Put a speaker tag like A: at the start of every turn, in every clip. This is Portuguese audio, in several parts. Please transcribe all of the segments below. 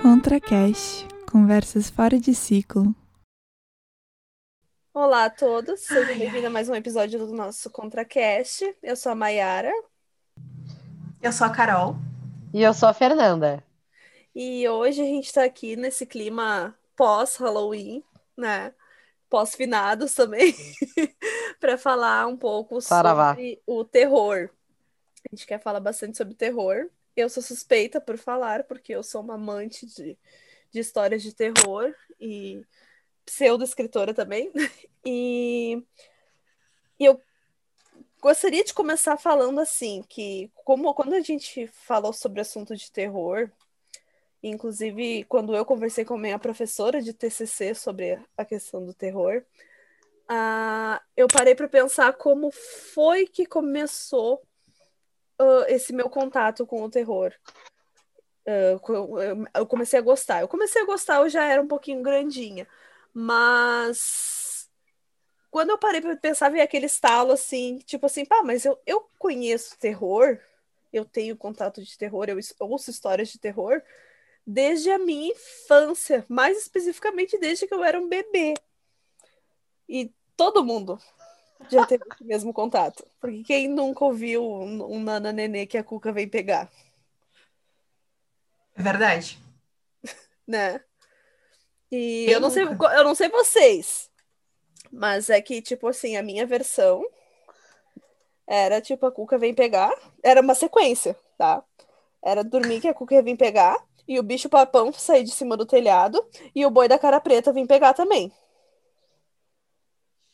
A: ContraCast Conversas fora de ciclo.
B: Olá a todos, sejam bem-vindos a mais um episódio do nosso ContraCast. Eu sou a Mayara.
C: Eu sou a Carol.
D: E eu sou a Fernanda.
B: E hoje a gente está aqui nesse clima pós-Halloween, né? Pós-finados também, para falar um pouco
D: Saravá.
B: sobre o terror. A gente quer falar bastante sobre terror. Eu sou suspeita por falar, porque eu sou uma amante de, de histórias de terror e pseudo-escritora também. E, e eu gostaria de começar falando assim, que como quando a gente falou sobre assunto de terror, inclusive quando eu conversei com a minha professora de TCC sobre a questão do terror, ah, eu parei para pensar como foi que começou uh, esse meu contato com o terror. Uh, eu comecei a gostar. Eu comecei a gostar, eu já era um pouquinho grandinha, mas quando eu parei para pensar, veio aquele estalo assim, tipo assim, pá, mas eu, eu conheço terror, eu tenho contato de terror, eu ouço histórias de terror desde a minha infância, mais especificamente desde que eu era um bebê. E todo mundo já teve esse mesmo contato. Porque quem nunca ouviu um, um Nana Nenê que a Cuca vem pegar?
C: É verdade.
B: Né? E
C: Quem
B: eu não sei, eu não sei vocês, mas é que, tipo assim, a minha versão era tipo a Cuca vem pegar, era uma sequência, tá? Era dormir que a Cuca ia vir pegar, e o bicho papão sair de cima do telhado, e o boi da cara preta vir pegar também.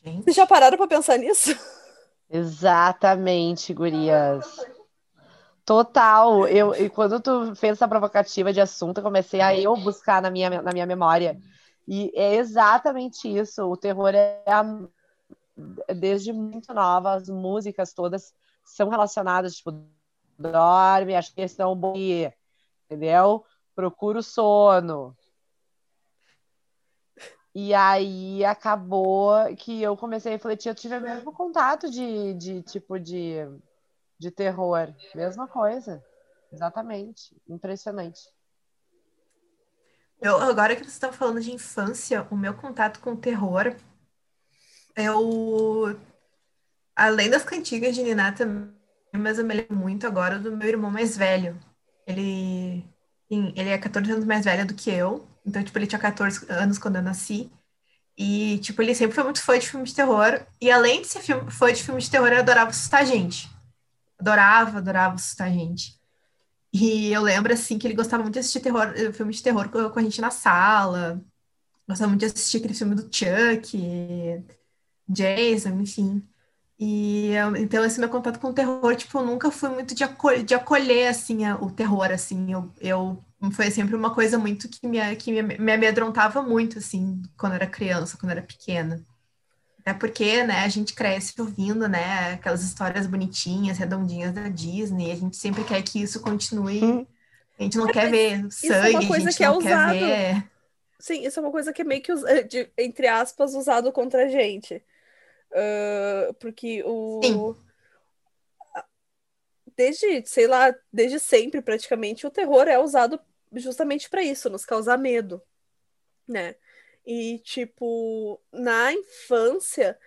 C: Gente,
B: Vocês já pararam pra pensar nisso?
D: Exatamente, gurias. Total. Eu, e quando tu fez essa provocativa de assunto, eu comecei a eu buscar na minha, na minha memória. E é exatamente isso. O terror é a- desde muito nova, as músicas todas são relacionadas, tipo, dorme, acho que estão bom, entendeu? Procura o sono. E aí acabou que eu comecei a refletir, eu tive o mesmo contato de, de tipo de, de terror. Mesma coisa. Exatamente. Impressionante.
C: eu, agora que vocês estão falando de infância, o meu contato com o terror, eu, além das cantigas de Niná também, mas eu me lembro muito agora do meu irmão mais velho. Ele, ele é 14 anos mais velho do que eu, então, tipo, ele tinha 14 anos quando eu nasci. E, tipo, ele sempre foi muito fã de filme de terror. E além de ser filme, fã de filme de terror, ele adorava assustar gente. Adorava, adorava assustar gente. E eu lembro, assim, que ele gostava muito de assistir terror, eh, filme de terror com, a gente na sala. Gostava muito de assistir aquele filme do Chuck, Jason, enfim. E então esse meu contato com o terror, tipo, eu nunca fui muito de, aco- de acolher, assim, a- o terror, assim. Eu, eu foi sempre uma coisa muito que me, que me, me amedrontava muito, assim, quando era criança, quando era pequena. Até porque, né, a gente cresce ouvindo, né, aquelas histórias bonitinhas, redondinhas da Disney, a gente sempre quer que isso continue. A gente não quer ver
B: é uma
C: sangue, a
B: coisa
C: gente
B: que é
C: não quer
B: usado.
C: ver.
B: Sim, isso é uma coisa que é meio que, entre aspas, usado contra a gente. Ah, porque o.
C: Sim.
B: Desde, sei lá, desde sempre, praticamente, o terror é usado justamente para isso, nos causar medo, né? E, tipo, na infância,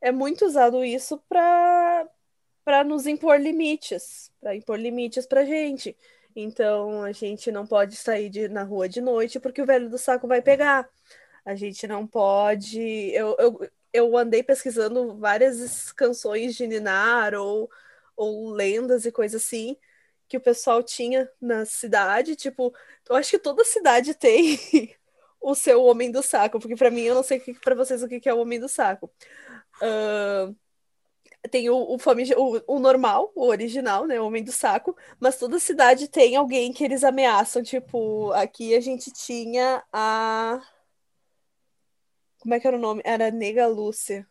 B: é muito usado isso para para nos impor limites, para impor limites pra gente. Então, a gente não pode sair de, na rua de noite porque o velho do saco vai pegar. A gente não pode. Eu, eu, eu andei pesquisando várias canções de Ninar ou, ou lendas e coisas assim que o pessoal tinha na cidade. Tipo, eu acho que toda cidade tem o seu homem do saco, porque para mim eu não sei para vocês o que que é o homem do saco. Ahn, tem o, o, o- o normal, o original, né? O Homem do Saco, mas toda cidade tem alguém que eles ameaçam. Tipo, aqui a gente tinha a. Como é que era o nome? Era Nega Lúcia.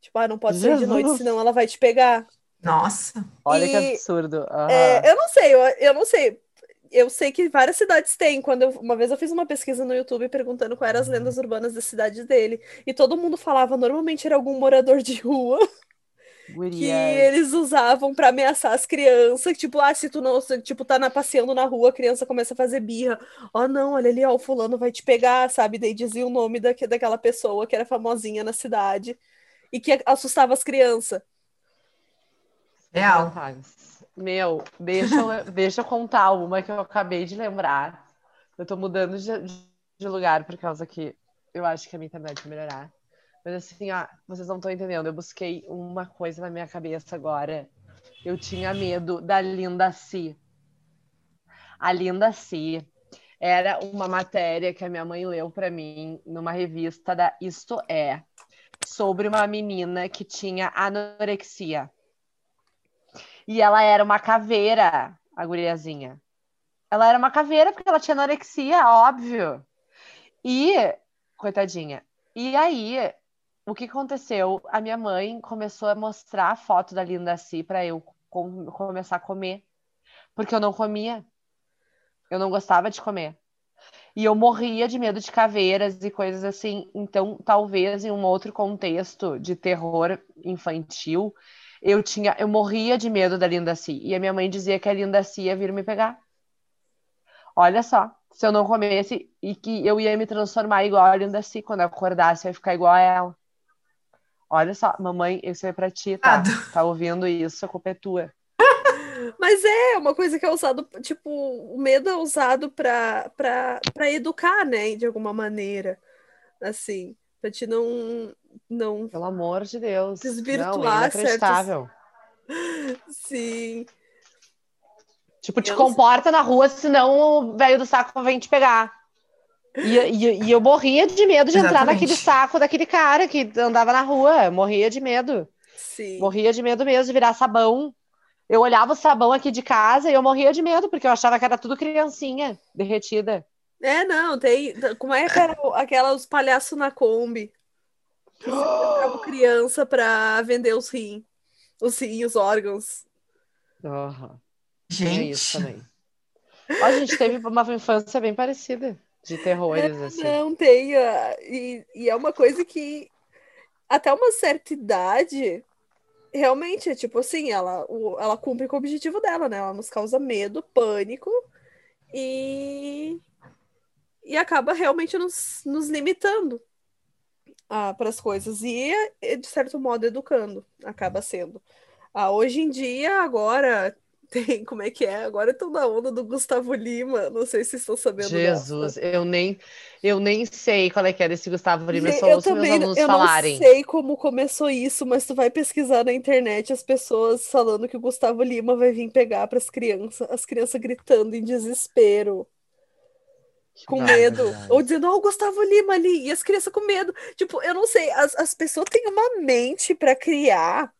B: Tipo, ah, não pode sair de noite, senão ela vai te pegar.
C: Nossa,
D: Olha que
B: E-
D: absurdo. Aham.
B: É, eu não sei, eu, eu não sei. Eu sei que várias cidades têm. Quando eu- uma vez eu fiz uma pesquisa no YouTube perguntando quais eram as lendas urbanas das cidades dele. E todo mundo falava, normalmente era algum morador de rua que eles usavam para ameaçar as crianças, tipo, ah, se tu não, se, tipo, tá na, passeando na rua, a criança começa a fazer birra, ó, oh, não, olha ali, ó, o fulano vai te pegar, sabe? Daí dizia o nome da, daquela pessoa que era famosinha na cidade e que assustava as crianças.
C: Real.
D: Meu, deixa eu, deixa eu contar uma que eu acabei de lembrar. Eu tô mudando de, de lugar por causa que eu acho que a minha internet vai melhorar. Mas assim, ó, vocês não estão entendendo. Eu busquei uma coisa na minha cabeça agora. Eu tinha medo da Linda Si. A Linda Si era uma matéria que a minha mãe leu para mim numa revista da Isto É, sobre uma menina que tinha anorexia. E ela era uma caveira, a guriazinha. Ela era uma caveira porque ela tinha anorexia, óbvio. E, coitadinha. E aí, o que aconteceu? A minha mãe começou a mostrar a foto da Linda Si para eu com, começar a comer, porque eu não comia. Eu não gostava de comer. E eu morria de medo de caveiras e coisas assim. Então, talvez em um outro contexto de terror infantil, eu tinha, eu morria de medo da Linda Si. E a minha mãe dizia que a Linda Si ia vir me pegar. Olha só, se eu não comesse e que eu ia me transformar igual a Linda Si, quando eu acordasse eu ia ficar igual a ela. Olha só, mamãe, isso é pra ti, tá? Tá ouvindo isso, a culpa é tua.
B: Mas é uma coisa que é usado, tipo, o medo é usado pra, pra, pra educar, né? De alguma maneira. Assim, pra te não. não
D: Pelo amor de Deus.
B: Desvirtuar
D: não, é
B: Sim.
D: Tipo, te eu comporta na rua, senão o velho do saco vem te pegar. E, e, e, eu morria de medo de Exatamente. entrar naquele saco daquele cara que andava na rua. Morria de medo.
B: Sim.
D: Morria de medo mesmo de virar sabão. Eu olhava o sabão aqui de casa e eu morria de medo, porque eu achava que era tudo criancinha derretida.
B: É, não, tem. Como é que era aquelas palhaços na Kombi? Que criança para vender os rins. Os rins, os órgãos.
D: Uhum.
C: Gente. É
D: isso também. a gente teve uma infância bem parecida de terrores, assim.
B: Não, tem. E, e é uma coisa que até uma certa idade realmente é tipo assim, ela, o, ela cumpre com o objetivo dela, né? Ela nos causa medo, pânico e, e acaba realmente nos, nos limitando ah, para as coisas e, de certo modo, educando, acaba sendo. Ah, hoje em dia, agora, tem, como é que é? Agora estão na onda do Gustavo Lima. Não sei se estão sabendo.
D: Jesus, dessa. eu nem eu nem sei qual é que é desse Gustavo Lima. Eu, eu também, meus alunos
B: eu
D: falarem.
B: não sei como começou isso, mas tu vai pesquisar na internet as pessoas falando que o Gustavo Lima vai vir pegar para as crianças, as crianças gritando em desespero. Com medo. Ou dizendo, ó, oh, o Gustavo Lima ali. E as crianças com medo. Tipo, eu não sei. As, as pessoas têm uma mente para criar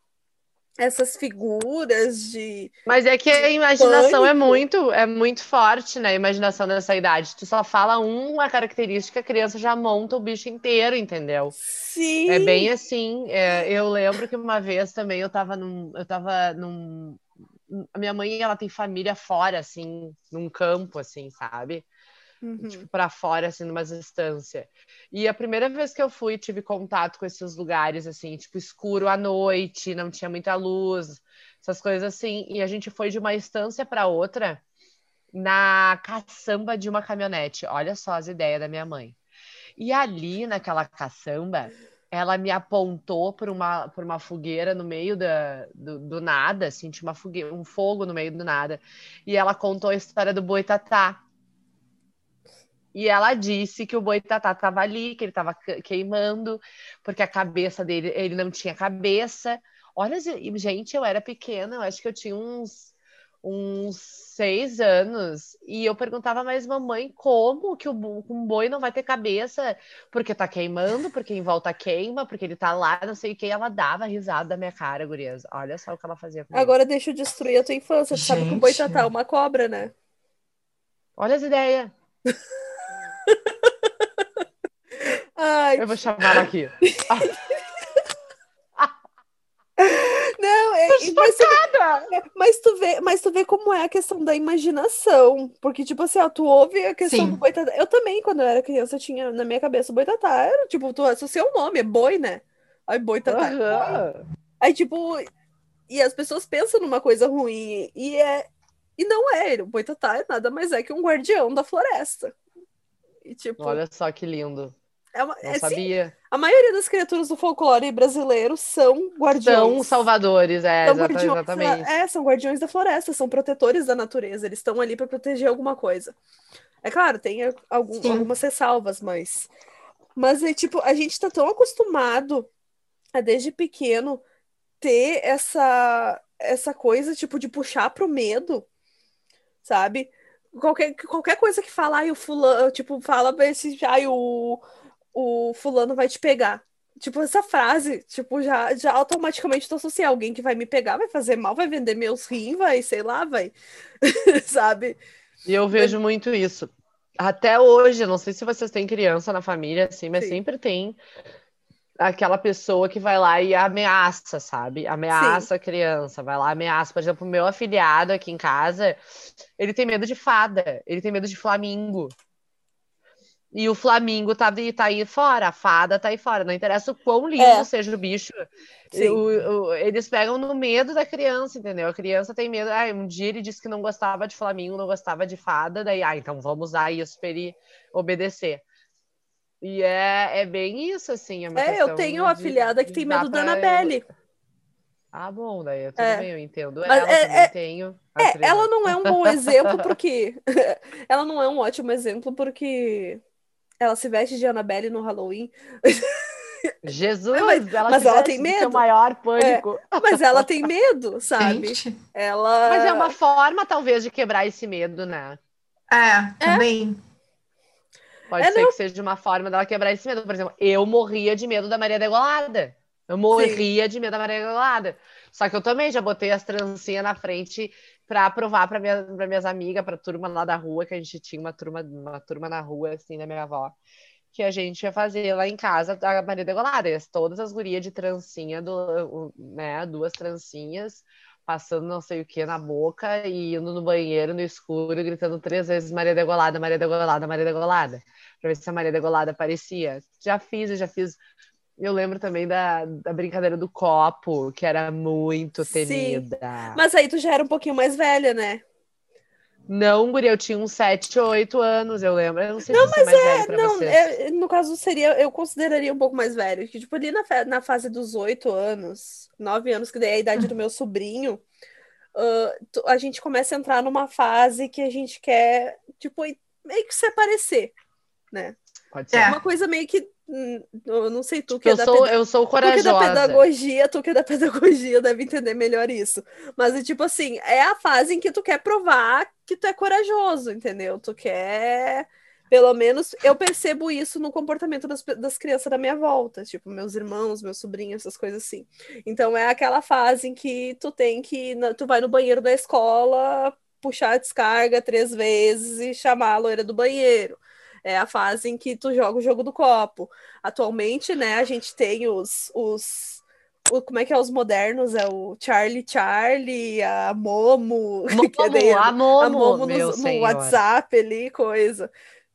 B: essas figuras de.
D: Mas é que a imaginação é pânico. é muito, é muito forte, né? A imaginação dessa idade. Tu só fala uma característica, a criança já monta o bicho inteiro, entendeu?
B: Sim.
D: É bem assim. É, eu lembro que uma vez também eu tava num. Eu tava num. A minha mãe, ela tem família fora, assim, num campo, assim, sabe? Uhum. Tipo, para fora, assim, numa distância. E a primeira vez que eu fui, tive contato com esses lugares, assim, tipo, escuro à noite, não tinha muita luz, essas coisas assim. E a gente foi de uma estância para outra na caçamba de uma caminhonete. Olha só as ideias da minha mãe. E ali, naquela caçamba, ela me apontou por uma, por uma fogueira no meio da, do, do nada, assim, tinha uma fogueira, um fogo no meio do nada. E ela contou a história do boitatá e ela disse que o boitatá estava ali, que ele estava queimando, porque a cabeça dele, ele não tinha cabeça. Olha, gente, eu era pequena, eu acho que eu tinha uns, uns seis anos, e eu perguntava, mas mamãe, como que o, um boi não vai ter cabeça? Porque tá queimando, porque em volta queima, porque ele tá lá, não sei o que, ela dava risada da minha cara, gurias. Olha só o que ela fazia comigo.
B: Agora deixa eu destruir a tua infância, Gente. sabe que o boitatá é uma cobra, né?
D: Olha as ideias.
B: Ai.
D: Eu vou chamar ela aqui.
B: Não, é, mas, tu, mas, tu vê, mas tu vê como é a questão da imaginação. Porque, tipo assim, ó, tu ouve a questão Sim. do boitatá. Eu também, quando eu era criança, tinha na minha cabeça o boitatá. Era, tipo, tu associa o nome, é boi, né? Ai, boitatá. Uhum. Aí, tipo, e as pessoas pensam numa coisa ruim, e é. E não é, o Boitatá é nada mais é que um guardião da floresta. E, tipo,
D: Olha só que lindo.
B: É uma,
D: Não
B: é, sim,
D: sabia.
B: a maioria das criaturas do folclore brasileiro são guardiões.
D: São salvadores, é,
B: São guardiões
D: exatamente.
B: é, são guardiões da floresta, são protetores da natureza, eles estão ali para proteger alguma coisa. É claro, tem algum-
C: Sim.
B: algumas ressalvas, mas. Mas é tipo, a gente tá tão acostumado a desde pequeno ter essa, essa coisa, tipo, de puxar pro medo, sabe? Qualquer, qualquer coisa que fala, ai, o fulano, tipo, fala esse, ai, o, o fulano vai te pegar. Tipo, essa frase, tipo, já, já automaticamente tô associando alguém que vai me pegar, vai fazer mal, vai vender meus rins, vai, sei lá, vai, sabe?
D: E eu vejo muito isso. Até hoje, não sei se vocês têm criança na família, assim, mas
B: Sim.
D: sempre tem aquela pessoa que vai lá e ameaça, sabe? Ameaça a criança, vai lá, ameaça. Por exemplo, o meu afilhado aqui em casa, ele tem medo de fada, ele tem medo de flamingo. E o flamingo tá, aí- tá aí fora, a fada tá aí fora. Não interessa o quão lindo
B: É.
D: seja o bicho, o- o- eles pegam no medo da criança, entendeu? A criança tem medo. Ah, um dia ele disse que não gostava de Flamingo, não gostava de fada, daí, ah, então vamos usar isso para ele obedecer. E é, é bem isso, assim. É,
B: É, eu tenho uma afilhada que tem medo da
D: pra-
B: Annabelle.
D: Ah, bom, daí tudo
B: É.
D: bem, eu entendo.
B: Mas
D: ela
B: é-
D: também
B: é-
D: tenho.
B: É, ela não é um bom exemplo porque. ela não é um ótimo exemplo porque ela se veste de Annabelle no Halloween.
D: Jesus,
B: Mas-
D: ela
B: mas
D: se
B: ela tem
D: do seu
B: medo.
D: maior pânico.
B: Mas ela tem medo, sabe?
C: Gente.
B: Ela.
D: Mas é uma forma, talvez, de quebrar esse medo, né?
C: É, também.
D: Pode
B: É,
D: ser
B: não.
D: que seja uma forma dela quebrar esse medo. Por exemplo, eu morria de medo da Maria Degolada. Eu morria de medo da Maria Degolada. Só que eu também já botei as trancinhas na frente pra provar pra, minha, minhas amigas, pra turma lá da rua, que a gente tinha uma turma, uma turma na rua, assim, da minha avó, que a gente ia fazer lá em casa a Maria Degolada. As- todas as gurias de trancinha, do, né, duas trancinhas, passando não sei o que na boca e indo no banheiro no escuro, gritando três vezes Maria Degolada, Maria Degolada, Maria Degolada pra ver se a Maria Degolada aparecia. Já fiz, eu já fiz. Eu lembro também da, da brincadeira do copo, que era muito
B: Sim.
D: temida.
B: Mas aí tu já era um pouquinho mais velha, né?
D: Não, guria, eu tinha uns 7, 8 anos, eu lembro. Eu não sei se mas é
B: Não, é- no caso seria, eu consideraria um pouco mais velho. Que, tipo, ali na, na fase dos oito anos, nove anos, que daí é a idade do meu sobrinho, tu- a gente começa a entrar numa fase que a gente quer, tipo, meio que se parecer, né?
D: Pode ser.
C: É.
B: Uma coisa meio que. Eu não sei tu que
D: eu,
B: é da
D: sou,
B: peda-
D: eu sou
B: Tu que é da
D: corajosa.
B: pedagogia, tu que é da pedagogia deve entender melhor isso. Mas é tipo assim, é a fase em que tu quer provar que tu é corajoso, entendeu? Tu quer. Pelo menos eu percebo isso no comportamento das, das crianças da minha volta, tipo, meus irmãos, meus sobrinhos, essas coisas assim. Então é aquela fase em que tu tem que. Tu vai no banheiro da escola, puxar a descarga três vezes e chamar a loira do banheiro. É a fase em que tu joga o jogo do copo. Atualmente, né, a gente tem os, os o- como é que é os modernos? É o Charlie Charlie, a Momo, que é daí-
D: Momo, a Momo,
B: a Momo no, no. WhatsApp ali, coisa,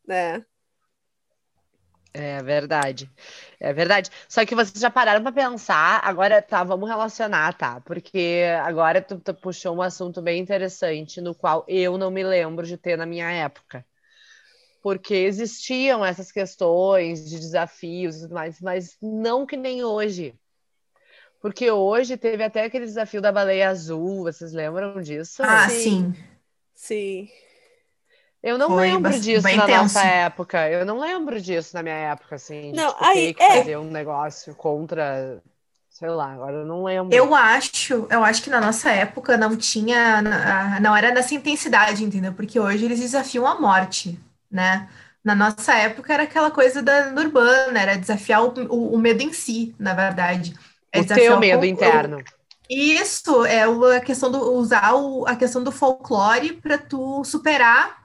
B: né?
D: É verdade. É verdade. Só que vocês já pararam para pensar, agora tá, vamos relacionar, tá? Porque agora tu, tu puxou um assunto bem interessante, no qual eu não me lembro de ter na minha época. Porque existiam essas questões de desafios e tudo mais, mas não que nem hoje. Porque hoje teve até aquele desafio da baleia azul, vocês lembram disso?
C: Ah,
B: Sim.
C: sim.
B: Sim.
D: Eu não
C: Foi
D: lembro disso na
C: tenso.
D: nossa época. Eu não lembro disso na minha época, assim. De,
B: Não,
D: tipo,
B: aí,
D: ter que
B: é.
D: fazer um negócio contra. Sei lá, agora eu não lembro.
C: Eu acho, eu acho que na nossa época não tinha, não era nessa intensidade, entendeu? Porque hoje eles desafiam a morte, né? Na nossa época era aquela coisa da da urbana, era desafiar o, o- o medo em si, na verdade. É
D: o teu medo
C: fol-
D: interno.
C: Isso é o- a questão do usar o- a questão do folclore para tu superar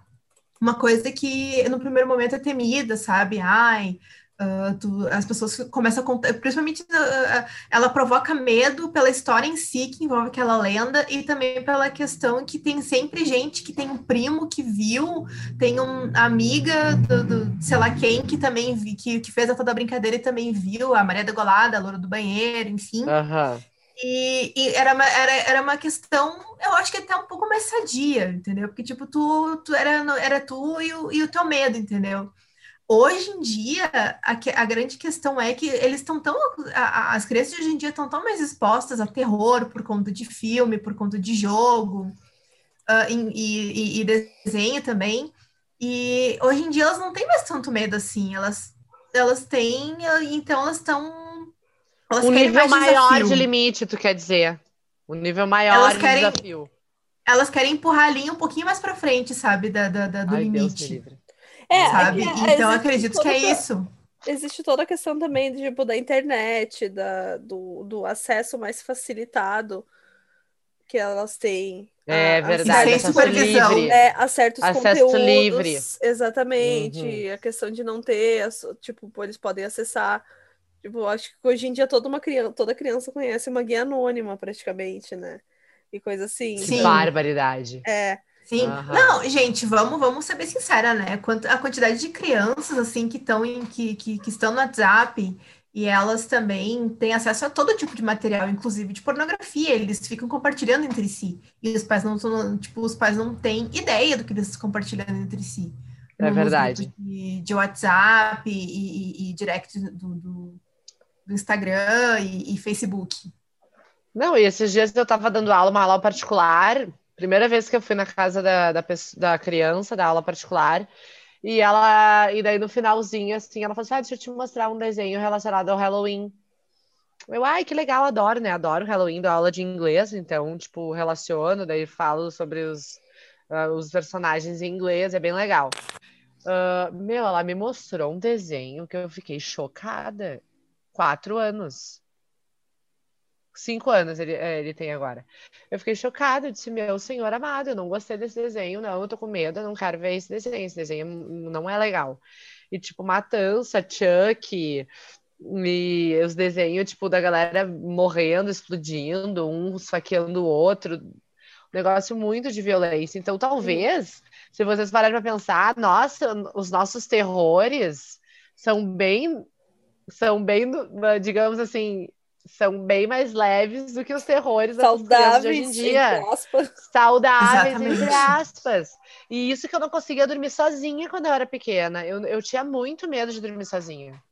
C: uma coisa que no primeiro momento é temida, sabe? Ai, ah, tu- as pessoas começam a contar, principalmente ah, ela provoca medo pela história em si que envolve aquela lenda e também pela questão que tem sempre gente que tem um primo que viu, tem uma amiga do, do- sei lá quem que também vi, que, que fez a toda brincadeira e também viu a Maria da Golada, a Loura do Banheiro, enfim.
D: Aham.
C: E, e era, uma, era, era uma questão, eu acho que até um pouco mais sadia, entendeu? Porque, tipo, tu, tu era, era tu e o, e o teu medo, entendeu? Hoje em dia, a, a grande questão é que eles estão tão. A, as crianças de hoje em dia estão tão mais expostas a terror por conta de filme, por conta de jogo uh, e, e, e desenho também. E hoje em dia elas não têm mais tanto medo assim. Elas, elas têm, então elas estão
D: elas um nível maior desafio. de limite, tu quer dizer? Um nível maior elas querem, de desafio.
C: Elas querem empurrar a linha um pouquinho mais para frente, sabe? Da, da, da do Ai, limite.
B: É,
C: sabe? É, então acredito que é isso.
B: Existe toda a questão também tipo, da internet, da, do, do acesso mais facilitado que elas têm.
D: É a, verdade,
C: a supervisão.
B: Livre. É, a certos acesso conteúdos. livre. Exatamente. Uhum. A questão de não ter, tipo, eles podem acessar Tipo, acho que hoje em dia toda uma criança, toda criança conhece uma guia anônima, praticamente, né? E coisa assim.
D: Sim. Barbaridade.
B: É.
C: Sim. Não, gente, vamos, vamos ser bem sincera, né? A quantidade de crianças assim que estão em que, que, que estão no WhatsApp e elas também têm acesso a todo tipo de material, inclusive de pornografia, eles ficam compartilhando entre si. E os pais não, tipo, os pais não têm ideia do que eles estão compartilhando entre si.
D: É verdade.
C: De, de, WhatsApp e, e, e direct do, do, do Instagram e, e, Facebook.
D: Não, e esses dias eu estava dando aula, uma aula particular, primeira vez que eu fui na casa da, da, da criança, da aula particular, e ela, e daí no finalzinho, assim, ela falou assim, ah, deixa eu te mostrar um desenho relacionado ao Halloween. Eu, ai, que legal, adoro, né? Adoro Halloween, dou aula de inglês, então, tipo, relaciono, daí falo sobre os, uh, os personagens em inglês, é bem legal. Uh, meu, ela me mostrou um desenho que eu fiquei chocada quatro anos. Cinco anos ele, é, ele tem agora. Eu fiquei chocada, eu disse, meu senhor amado, eu não gostei desse desenho, não, eu tô com medo, eu não quero ver esse desenho, esse desenho não é legal. E, tipo, Matança, Chuck, e os desenhos, tipo, da galera morrendo, explodindo, um esfaqueando o outro, negócio muito de violência. Então, talvez, se vocês pararem para pensar, nossa, os nossos terrores são bem são bem, digamos assim, são bem mais leves do que os terrores
B: saudáveis
D: de hoje em dia. Saudáveis, Exatamente. entre aspas. E isso que eu não conseguia dormir sozinha quando eu era pequena. Eu, eu tinha muito medo de dormir sozinha.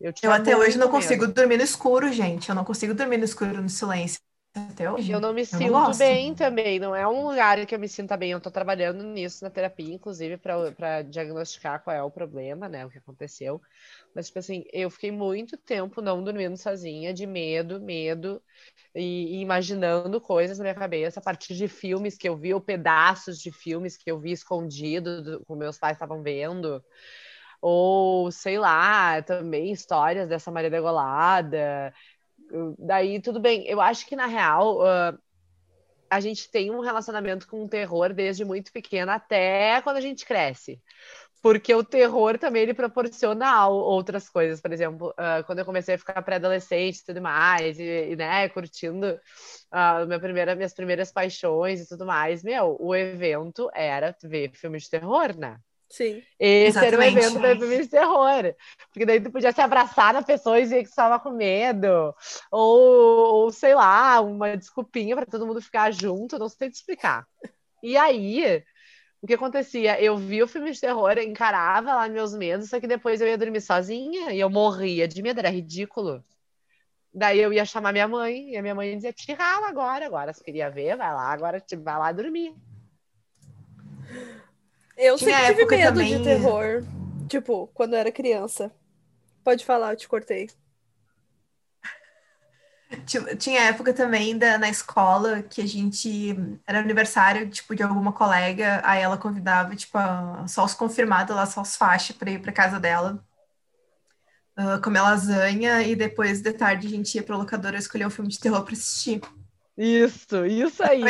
C: Eu, eu até hoje não medo. consigo dormir no escuro, gente. Eu não consigo dormir no escuro, no silêncio. Até hoje.
D: Eu não me eu sinto não bem também. Não é um lugar que eu me sinta bem. Eu tô trabalhando nisso na terapia, inclusive, para diagnosticar qual é o problema, né? O que aconteceu. Mas, tipo assim, eu fiquei muito tempo não dormindo sozinha, de medo, medo, e, e, imaginando coisas na minha cabeça a partir de filmes que eu vi, ou pedaços de filmes que eu vi escondido, do, que meus pais estavam vendo. Ou, sei lá, também histórias dessa Maria Degolada. Daí, tudo bem. Eu acho que, na real, uh, a gente tem um relacionamento com o terror desde muito pequena até quando a gente cresce porque o terror também ele proporciona outras coisas. Por exemplo, uh, quando eu comecei a ficar pré-adolescente e tudo mais, e, e, né, curtindo uh, minha primeira, minhas primeiras paixões e tudo mais, meu, o evento era ver filmes de terror, né?
B: Sim.
D: Esse Exatamente. era o evento ver filmes de terror. Porque daí tu podia se abraçar na pessoa e dizer que estava com medo. Ou, ou, sei lá, uma desculpinha para todo mundo ficar junto, não sei te explicar. E aí, o que acontecia? Eu via o filme de terror, encarava lá meus medos, só que depois eu ia dormir sozinha e eu morria de medo, era ridículo. Daí eu ia chamar minha mãe, e a minha mãe dizia: tira ela agora, agora. Se queria ver, vai lá, agora vai lá dormir.
B: Eu Tinha sempre tive medo também... de terror. Tipo, quando eu era criança. Pode falar, eu te cortei.
C: Tinha época também da, na escola que a gente era aniversário tipo de alguma colega, aí ela convidava tipo a, só os confirmados lá, só os faixas para ir para casa dela. Uh, comer lasanha e depois de tarde a gente ia para locadora escolher um filme de terror para assistir.
D: Isso, isso aí,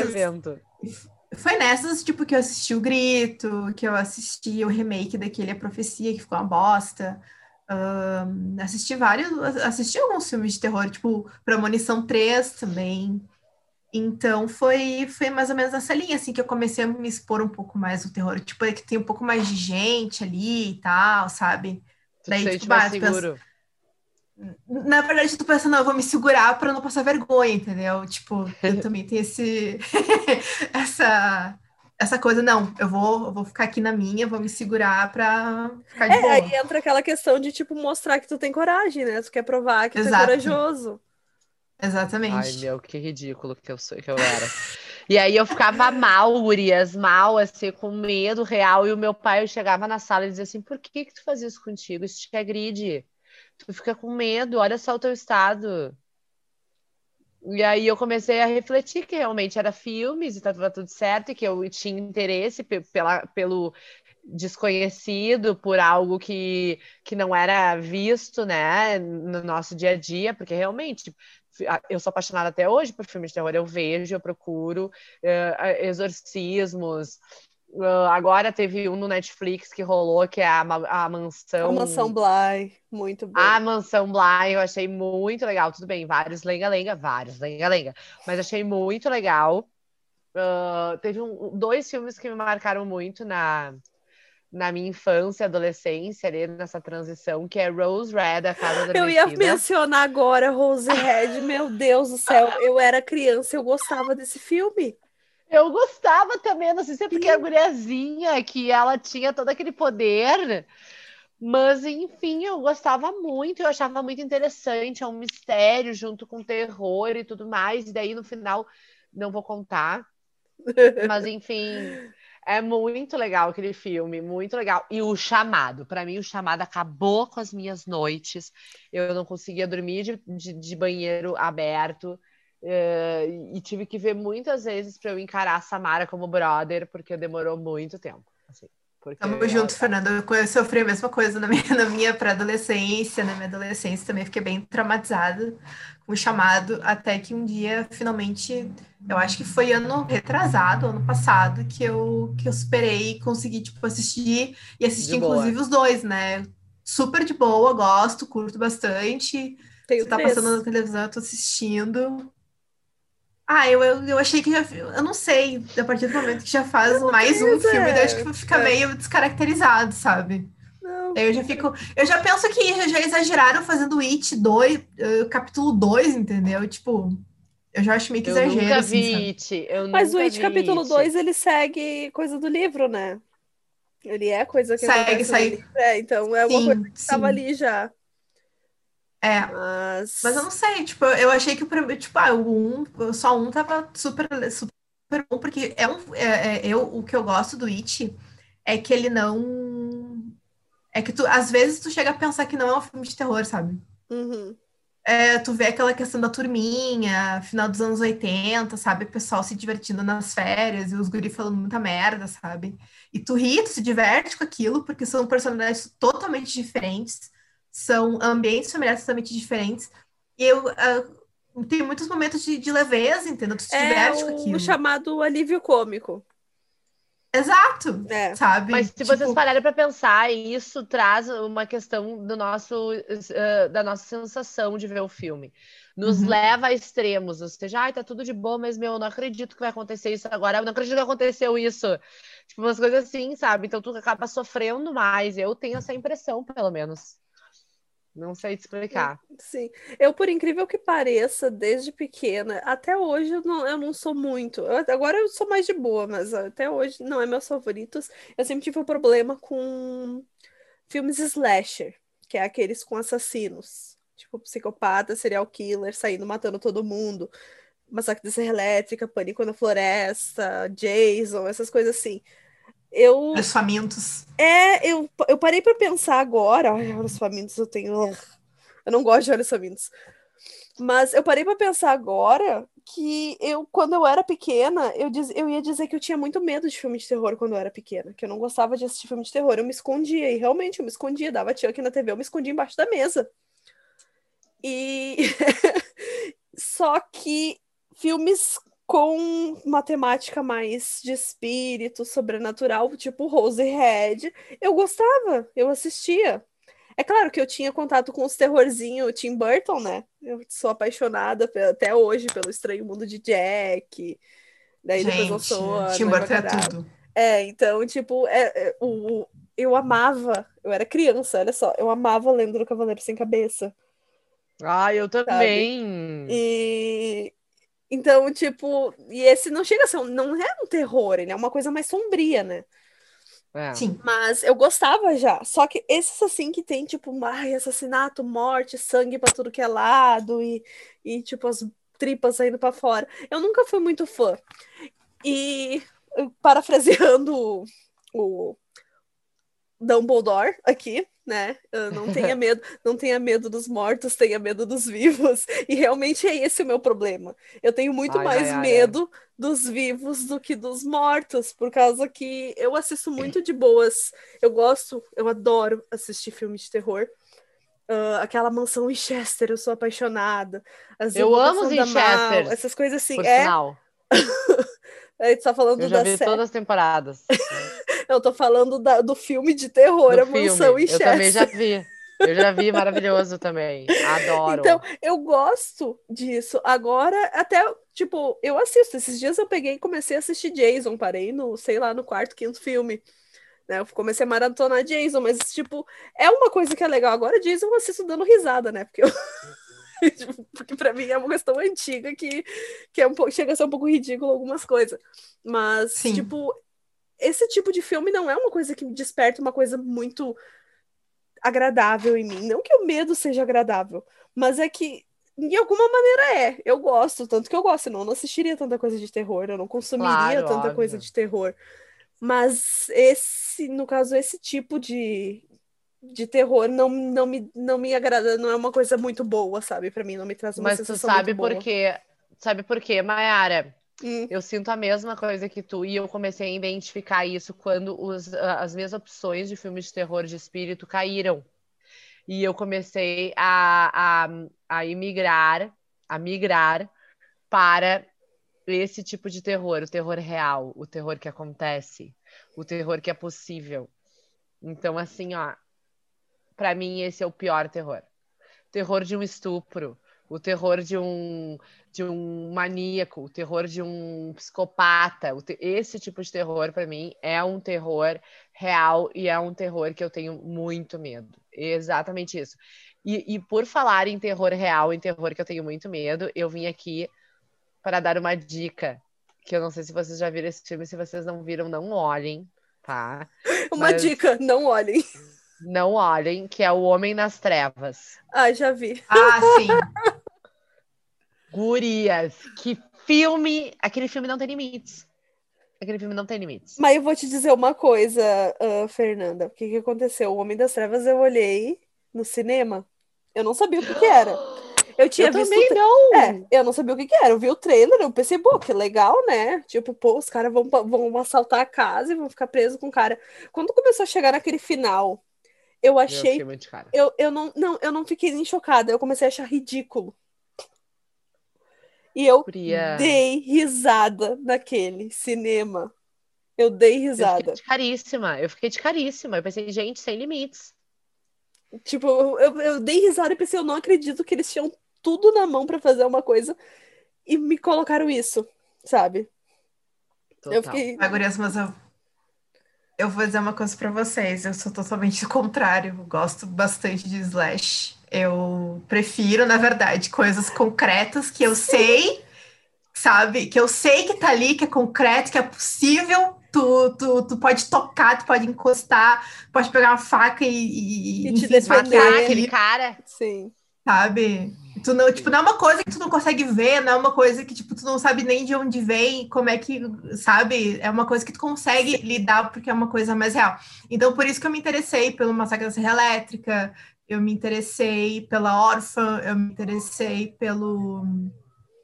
D: evento.
C: Foi nessas, tipo, que eu assisti o Grito, que eu assisti o remake daquele A Profecia, que ficou uma bosta. Uh, assisti vários, assisti alguns filmes de terror, tipo Premonição 3 também. Então foi, foi mais ou menos nessa linha assim que eu comecei a me expor um pouco mais no terror. Tipo, é que tem um pouco mais de gente ali e tal, sabe?
D: Daí, tipo, seguro.
C: Na verdade, eu tô pensando, não, eu vou me segurar para não passar vergonha, entendeu? Tipo, eu também tenho esse essa essa coisa, não, eu vou, eu vou ficar aqui na minha, vou me segurar pra ficar de
B: É,
C: boa.
B: aí entra aquela questão de, tipo, mostrar que tu tem coragem, né? Tu quer provar que tu é
C: Exato.
B: corajoso.
C: Exatamente.
D: Ai, meu, que ridículo que eu sou, que eu era. E aí eu ficava mal, Urias, mal, assim, com medo real. E o meu pai chegava na sala e dizia assim: por que que tu faz isso contigo? Isso te agride. Tu fica com medo, olha só o teu estado. E aí eu comecei a refletir que realmente era filmes e estava tudo certo, e que eu tinha interesse pe- pela, pelo desconhecido, por algo que, que não era visto, né, no nosso dia a dia, porque realmente a- eu sou apaixonada até hoje por filmes de terror, eu vejo, eu procuro eh, exorcismos. Ah, agora teve um no Netflix que rolou, que é a, a mansão.
B: A Mansão Bly, muito bom.
D: A Mansão Bly, eu achei muito legal. Tudo bem, vários lenga-lenga, vários lenga-lenga. Mas achei muito legal. Ah, teve um- dois filmes que me marcaram muito na, na minha infância, adolescência, ali nessa transição, que é Rose Red, A Casa
B: Eu ia mencionar agora Rose Red, meu Deus do céu, eu era criança, eu gostava desse filme.
D: Eu gostava também, não sei se é porque a guriazinha, que ela tinha todo aquele poder, mas enfim, eu gostava muito, eu achava muito interessante, é um mistério junto com terror e tudo mais, e daí no final, não vou contar, mas enfim, é muito legal aquele filme, muito legal. E o Chamado, para mim o Chamado acabou com as minhas noites, eu não conseguia dormir de, de, de banheiro aberto, eh, e tive que ver muitas vezes para eu encarar a Samara como brother, porque demorou muito tempo. Assim, porque
C: Tamo
D: ela-
C: junto, Fernanda. Eu eu sofri a mesma coisa na minha, na minha pré-adolescência, na minha adolescência também fiquei bem traumatizada com o chamado, até que um dia, finalmente, eu acho que foi ano retrasado, ano passado, que eu, que eu superei e consegui, tipo, assistir, e assistir, inclusive, os dois, né? Super de boa, gosto, curto bastante.
B: Tenho
C: Se tá
B: três.
C: passando na televisão, eu tô assistindo. Ah, eu, eu, eu achei que já. Eu não sei, a partir do momento que já faz mais um filme,
B: é,
C: daí acho que fica
B: é.
C: meio descaracterizado, sabe?
B: Não,
C: eu já fico. Eu já penso que já, já exageraram fazendo It 2, eh, capítulo 2, entendeu? Tipo, eu já acho meio que
D: Eu
C: exagero,
D: nunca
C: assim,
D: vi
C: sabe?
D: It, eu
B: Mas o It
D: vi
B: capítulo
D: It.
B: 2, ele segue coisa do livro, né? Ele é coisa que
C: Segue, segue.
B: livro. É, então é uma coisa
C: Sim,
B: que tava
C: sim.
B: ali já.
C: É,
B: Mas...
C: mas eu não sei, tipo, eu achei que o primeiro, tipo, ah, o um, só um tava super, super bom, porque é um, é, é- eu, o que eu gosto do It é que ele não, é que tu, às vezes tu chega a pensar que não é um filme de terror, sabe?
B: Uhum.
C: É, tu vê aquela questão da turminha, final dos anos 80, sabe? O pessoal se divertindo nas férias e os guri falando muita merda, sabe? E tu ri, tu se diverte com aquilo, porque são personagens totalmente diferentes, são ambientes familiares totalmente diferentes. E eu ah, tem muitos momentos de, de leveza, entendeu? Tu se
B: É
C: com
B: o
C: aquilo.
B: chamado alívio cômico.
C: Exato,
B: É.
C: sabe?
D: Mas se
C: Tipo,
D: vocês pararem para pensar, isso traz uma questão do nosso, eh, da nossa sensação de ver o filme. Nos
C: Uhum.
D: leva a extremos, ou seja, ai, tá tudo de boa, mas meu, eu não acredito que vai acontecer isso agora, eu não acredito que aconteceu isso. Tipo, umas coisas assim, sabe? Então tu acaba sofrendo mais. Eu tenho essa impressão, pelo menos. Não sei te explicar.
B: Sim. Eu, por incrível que pareça, desde pequena, até hoje eu não, eu não sou muito. Eu- agora eu sou mais de boa, mas até hoje não é meus favoritos. Eu sempre tive um problema com filmes slasher, que é aqueles com assassinos. Tipo, psicopata, serial killer, saindo matando todo mundo. Massacre da Serra Elétrica, Pânico na Floresta, Jason, essas coisas assim. Eu,
C: Os famintos.
B: é, eu, eu parei pra pensar agora. Ai, Olhos Famintos, eu tenho. Eu não gosto de Olhos Famintos. Mas eu parei pra pensar agora que eu, quando eu era pequena, eu, diz, eu ia dizer que eu tinha muito medo de filme de terror quando eu era pequena, que eu não gostava de assistir filme de terror. Eu me escondia, e realmente eu me escondia, dava tio aqui na TV, eu me escondia embaixo da mesa. E só que filmes com uma temática mais de espírito, sobrenatural, tipo Rose Red, eu gostava, eu assistia. É claro que eu tinha contato com os terrorzinhos Tim Burton, né? Eu sou apaixonada até hoje pelo Estranho Mundo de Jack. Daí depois eu
C: Gente,
B: sou a
C: Tim Burton é tudo.
B: É, então, tipo, é, é, o, o- eu amava, eu era criança, olha só, eu amava lendo do Cavaleiro Sem Cabeça.
D: Ah, eu também.
B: E então, tipo, e esse não chega a ser, um, não é um terror, ele é uma coisa mais sombria, né?
D: É.
C: Sim.
B: Mas eu gostava já. Só que esses assim que tem, tipo, ai, assassinato, morte, sangue pra tudo que é lado e, e tipo, as tripas saindo pra fora. Eu nunca fui muito fã. E parafraseando o, o Dumbledore aqui, né? Uh, Não tenha medo, não tenha medo dos mortos, tenha medo dos vivos. E realmente é esse o meu problema. Eu tenho muito
D: Ai,
B: mais
D: ai, ai,
B: medo dos vivos do que dos mortos, por causa que eu assisto muito de boas. Eu gosto, eu adoro assistir filme de terror. Ah, aquela mansão Winchester, eu sou apaixonada. As
D: Eu amo os Winchesters,
B: essas coisas assim.
D: Por
B: É,
D: sinal.
B: a gente tá falando
D: Eu já
B: da
D: vi
B: série.
D: todas as temporadas.
B: Eu tô falando da- do filme de terror,
D: do
B: a mansão
D: filme. Eu também já vi. Eu já vi, maravilhoso também. Adoro.
B: Então, eu gosto disso. Agora, até, tipo, eu assisto. Esses dias eu peguei e comecei a assistir Jason. Parei no, sei lá, no quarto, quinto filme. Né? Eu comecei a maratonar Jason, mas, tipo, é uma coisa que é legal. Agora, Jason eu assisto dando risada, né? Porque, eu... Porque pra mim é uma questão antiga que, que é um pouco, chega a ser um pouco ridículo algumas coisas. Mas,
C: Sim.
B: tipo, esse tipo de filme não é uma coisa que me desperta uma coisa muito agradável em mim. Não que o medo seja agradável, mas é que de alguma maneira é. Eu gosto, tanto que eu gosto, senão eu não assistiria tanta coisa de terror, eu não consumiria
D: Claro,
B: tanta
D: óbvio.
B: coisa de terror. Mas esse, no caso, esse tipo de, de terror não, não, me, não me agrada, não é uma coisa muito boa, sabe? Pra mim, não me traz uma
D: Mas tu
B: sensação
D: sabe
B: muito boa.
D: por quê? Sabe por quê, Mayara?
B: Hum,
D: Eu sinto a mesma coisa que tu, e eu comecei a identificar isso quando os, as minhas opções de filmes de terror de espírito caíram. E eu comecei a, a, a imigrar, a migrar para esse tipo de terror, o terror real, o terror que acontece, o terror que é possível. Então, assim, ó, pra mim esse é o pior terror. Terror de um estupro, o terror de um de um maníaco, o terror de um psicopata. Esse tipo de terror, pra mim, é um terror real e é um terror que eu tenho muito medo. Exatamente isso. E, e por falar em terror real, em terror que eu tenho muito medo, eu vim aqui para dar uma dica. Que eu não sei se vocês já viram esse filme, se vocês não viram, não olhem, tá?
B: Uma
D: Mas-
B: dica, não olhem.
D: Não olhem, que é O Homem nas Trevas.
B: Ah, já vi.
C: Ah, sim.
D: Gurias, que filme! Aquele filme não tem limites. Aquele filme não tem limites.
B: Mas eu vou te dizer uma coisa, ah, Fernanda. O que que aconteceu? O Homem das Trevas eu olhei no cinema. Eu não sabia o que que era. Eu tinha
D: eu
B: visto.
D: também não!
B: É, eu não sabia o que que era. Eu vi o trailer, eu pensei, pô, que legal, né? Tipo, pô, os caras vão, vão assaltar a casa e vão ficar presos com o cara. Quando começou a chegar naquele final, eu
D: Eu
B: achei.
D: cara.
B: Eu, eu não, não, eu não fiquei nem chocada, eu comecei a achar ridículo. E eu dei risada naquele cinema. Eu dei
D: Eu
B: risada.
D: fiquei de caríssima. Eu fiquei de caríssima. Eu pensei, gente, sem limites.
B: Tipo, eu, eu, eu dei risada e pensei, eu não acredito que eles tinham tudo na mão pra fazer uma coisa e me colocaram isso, sabe?
D: Total.
B: Eu fiquei.
C: Ai, gurias, mas eu, eu vou dizer uma coisa pra vocês. Eu sou totalmente o contrário. Eu gosto bastante de slash. Eu prefiro, na verdade, coisas concretas que eu sei, sabe? Que eu sei que tá ali, que é concreto, que é possível. Tu, tu, tu pode tocar, tu pode encostar, pode pegar uma faca e, e,
B: E te
C: enfim,
B: defender.
C: esmagar
D: Matar
C: aquele
D: aquele cara.
B: Sim.
C: sabe? Tu não, tipo, não é uma coisa que tu não consegue ver, não é uma coisa que, tipo, tu não sabe nem de onde vem, como é que, sabe? É uma coisa que tu consegue lidar porque é uma coisa mais real. Então, por isso que eu me interessei pelo Massacre da Serra Elétrica, eu me interessei pela Órfã, eu me interessei pelo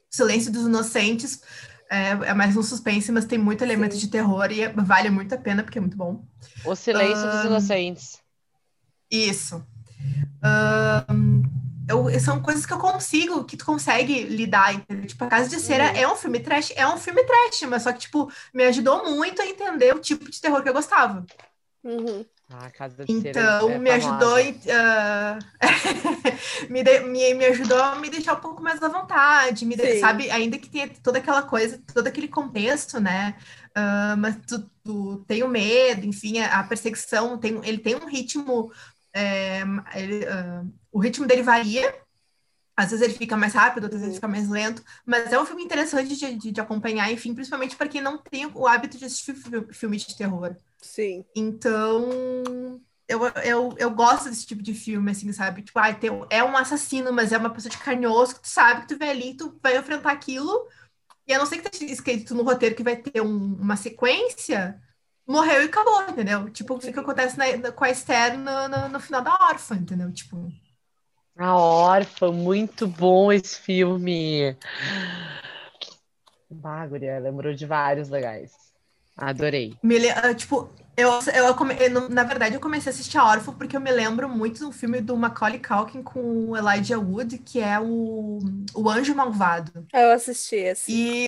C: Silêncio dos Inocentes. É, é mais um suspense, mas tem muito elemento
B: Sim.
C: de terror e é- vale muito a pena porque é muito bom.
D: O Silêncio dos. Inocentes.
C: Isso. Eu- são coisas que eu consigo, que tu consegue lidar, entendeu? Tipo, A Casa de Cera
B: Uhum.
C: é um filme trash, é um filme trash, mas só que, tipo, me ajudou muito a entender o tipo de terror que eu gostava.
B: Uhum.
D: Ah, Casa de
C: Então,
D: é
C: me ajudou,
D: famosa.
C: em- ah, me, de- me, me ajudou a me deixar um pouco mais à vontade, me de- sabe? Ainda que tenha toda aquela coisa, todo aquele contexto, né? Ah, mas tu, tu tem o medo, enfim, a, a perseguição, tem, ele tem um ritmo, é, ele, ah, o ritmo dele varia, Às vezes ele fica mais rápido, outras vezes fica mais lento, mas é um filme interessante de, de, de acompanhar, enfim, principalmente para quem não tem o hábito de assistir filme de terror.
B: Sim.
C: Então, eu, eu, eu gosto desse tipo de filme, assim, sabe? Tipo, ah, tem, é um assassino, mas é uma pessoa de carne e osso que tu sabe que tu vê ali, tu vai enfrentar aquilo, e a não ser que tá escrito no roteiro que vai ter um, uma sequência, morreu e acabou, entendeu? Tipo, o que acontece na, com a Esther no, no, no final da órfã, entendeu? Tipo...
D: A Órfã, muito bom esse filme. Bagulho, lembrou de vários legais. Adorei.
C: Me, ah, tipo, eu, eu, eu, na verdade, eu comecei a assistir a Órfã porque eu me lembro muito do filme do Macaulay Culkin com o Elijah Wood, que é o, o Anjo Malvado.
B: Eu assisti esse.
C: E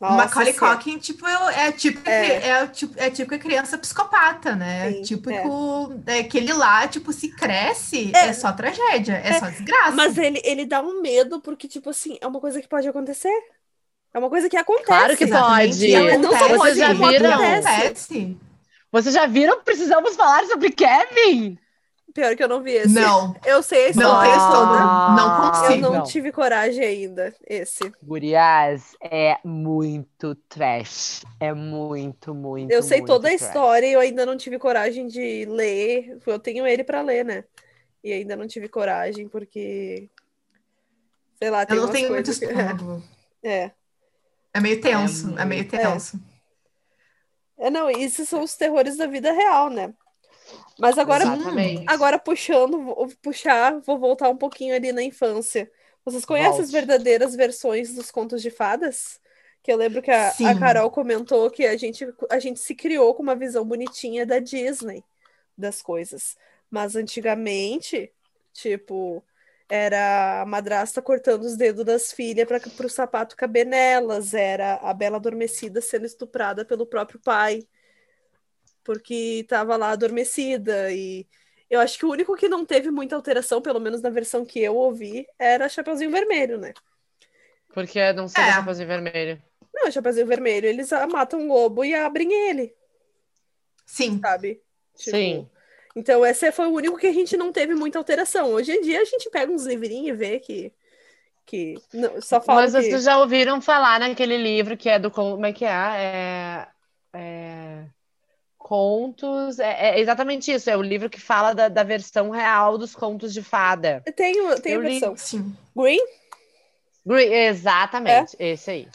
C: nossa, Macaulay Culkin, tipo, é, tipo, é. É, tipo, é tipo criança psicopata, né? Sim, tipo, é. aquele lá, tipo, se cresce, é, é só tragédia, é, só desgraça.
B: Mas ele, ele dá um medo, porque, tipo assim, é uma coisa que pode acontecer. É uma coisa que acontece.
D: Claro que pode. Não só pode, Vocês já viram?
C: Acontece.
D: Vocês já viram? Precisamos falar sobre Kevin?
B: Pior que eu não vi esse.
C: Não.
B: Eu sei
C: história
B: não,
C: toda. Não consigo.
B: Eu não,
C: não,
B: tive coragem ainda, esse.
D: Gurias, é muito trash. É muito, muito,
B: Eu sei
D: muito
B: toda
D: trash.
B: a história e eu ainda não tive coragem de ler. Eu tenho ele para ler, né? E ainda não tive coragem, porque... Sei lá, tem
C: Eu não tenho
B: muito
C: estômago.
B: É.
C: É meio tenso. É, é meio tenso.
B: É. é, não, esses são os terrores da vida real, né? Mas agora,
D: Exatamente.
B: agora puxando, vou puxar, vou voltar um pouquinho ali na infância. Vocês conhecem
D: Volte.
B: as verdadeiras versões dos contos de fadas? Que eu lembro que a, a, Carol comentou que a gente, a gente se criou com uma visão bonitinha da Disney das coisas. Mas antigamente, tipo, era a madrasta cortando os dedos das filhas para o sapato caber nelas, era a Bela Adormecida sendo estuprada pelo próprio pai porque estava lá adormecida e eu acho que o único que não teve muita alteração, pelo menos na versão que eu ouvi, era Chapeuzinho Vermelho, né?
D: Porque não sei é. Chapeuzinho Vermelho.
B: Não, Chapeuzinho Vermelho, eles matam um lobo e abrem ele.
C: Sim.
B: Sabe?
D: Tipo, Sim.
B: Então, esse foi o único que a gente não teve muita alteração. Hoje em dia, a gente pega uns livrinhos e vê que. que não, só fala
D: Mas
B: que...
D: vocês já ouviram falar naquele livro que é do. Como é que é? É. é contos. É, é, exatamente isso. É o livro que fala da, da versão real dos contos de fada.
B: Tem, tem a versão.
C: Li, sim.
B: Green?
D: Green, exatamente, é? esse aí.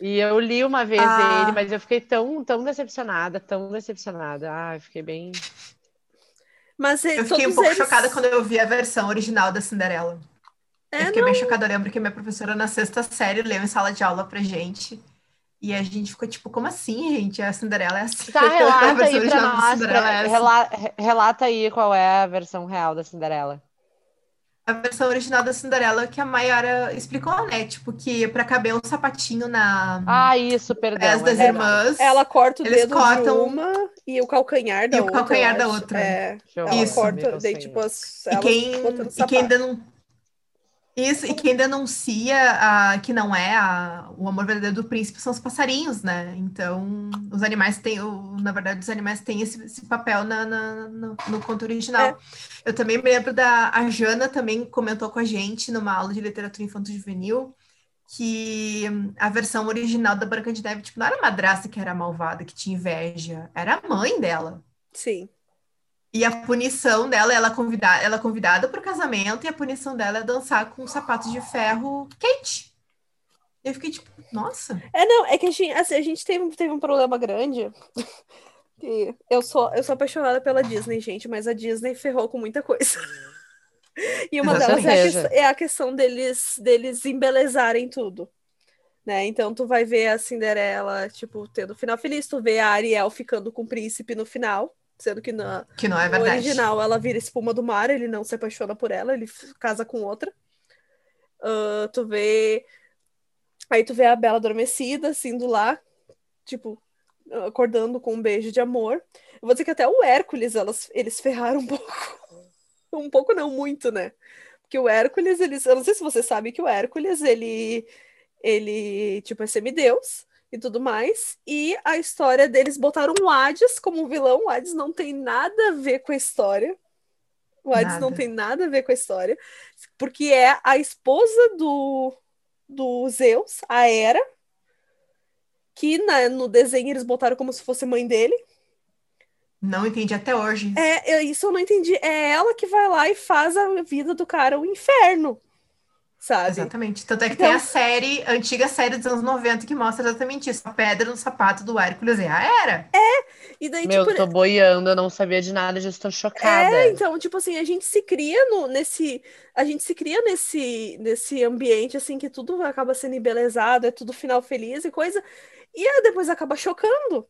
D: E eu li uma vez ah. ele, mas eu fiquei tão, tão decepcionada, tão decepcionada. Ah, eu fiquei bem.
B: Mas
C: eu fiquei um pouco eles... chocada quando eu vi a versão original da Cinderela. É, eu fiquei não... bem chocada. Eu lembro que minha professora na sexta série leu em sala de aula pra gente. E a gente ficou tipo, como assim, gente? A Cinderela é assim.
D: Tá, relata aí pra nós. Pra, é assim. rela, relata aí qual é a versão real da Cinderela.
C: A versão original da Cinderela que a Mayara explicou, né? Tipo, que pra caber um sapatinho na.
D: Ah, isso, perdão.
C: As das é irmãs.
B: Ela corta o dedo cortam... de uma e o calcanhar da
C: e
B: outra.
C: E o calcanhar da outra.
B: É, ela
C: isso.
B: corta, daí, tipo, as,
C: e quem, e quem ainda não isso, e quem denuncia a, que não é a, o amor verdadeiro do príncipe são os passarinhos, né? Então, os animais têm, o, na verdade, os animais têm esse, esse papel na, na, no, no conto original. É. Eu também me lembro da. A Jana também comentou com a gente numa aula de literatura infanto-juvenil que a versão original da Branca de Neve, tipo, não era a madrasta que era malvada, que tinha inveja, era a mãe dela.
B: Sim.
C: E a punição dela, ela, convida, ela é convidada para o casamento e a punição dela é dançar com sapatos de ferro quente. Eu fiquei tipo, nossa.
B: É, não, é que a gente, assim, a gente teve, teve um problema grande. E eu sou, eu sou apaixonada pela Disney, gente, mas a Disney ferrou com muita coisa. E uma delas é a, é a, questão deles, deles embelezarem tudo. Né? Então tu vai ver a Cinderela, tipo, tendo final feliz, tu vê a Ariel ficando com o príncipe no final. Sendo que na
C: que não é verdade.
B: original ela vira espuma do mar, ele não se apaixona por ela, ele casa com outra. Uh, tu vê. Aí tu vê a Bela adormecida, assim, do lá, tipo, acordando com um beijo de amor. Eu vou dizer que até o Hércules elas, eles ferraram um pouco. um pouco não, muito, né? Porque o Hércules, eles. Eu não sei se você sabe que o Hércules, ele. Ele, tipo, é semideus e tudo mais. E a história deles botaram o Hades como vilão. O Hades não tem nada a ver com a história. O Hades não
C: Nada.
B: tem nada a ver com a história, porque é a esposa do, do Zeus, a Hera, que na- no desenho eles botaram como se fosse mãe dele.
C: Não entendi até hoje.
B: É, eu- isso eu não entendi. É ela que vai lá e faz a vida do cara o inferno, sabe?
C: Exatamente. Tanto é que
B: Então-
C: tem a série, a antiga série dos anos 90, que mostra exatamente isso. A pedra no sapato do Hércules é a Era.
B: E daí,
D: Meu,
B: tipo,
D: tô boiando, eu não sabia de nada disso, tô chocada.
B: É, então, tipo assim, a gente se cria no, nesse. A gente se cria nesse, nesse ambiente, assim, que tudo acaba sendo embelezado, é tudo final feliz e coisa. E aí depois acaba chocando.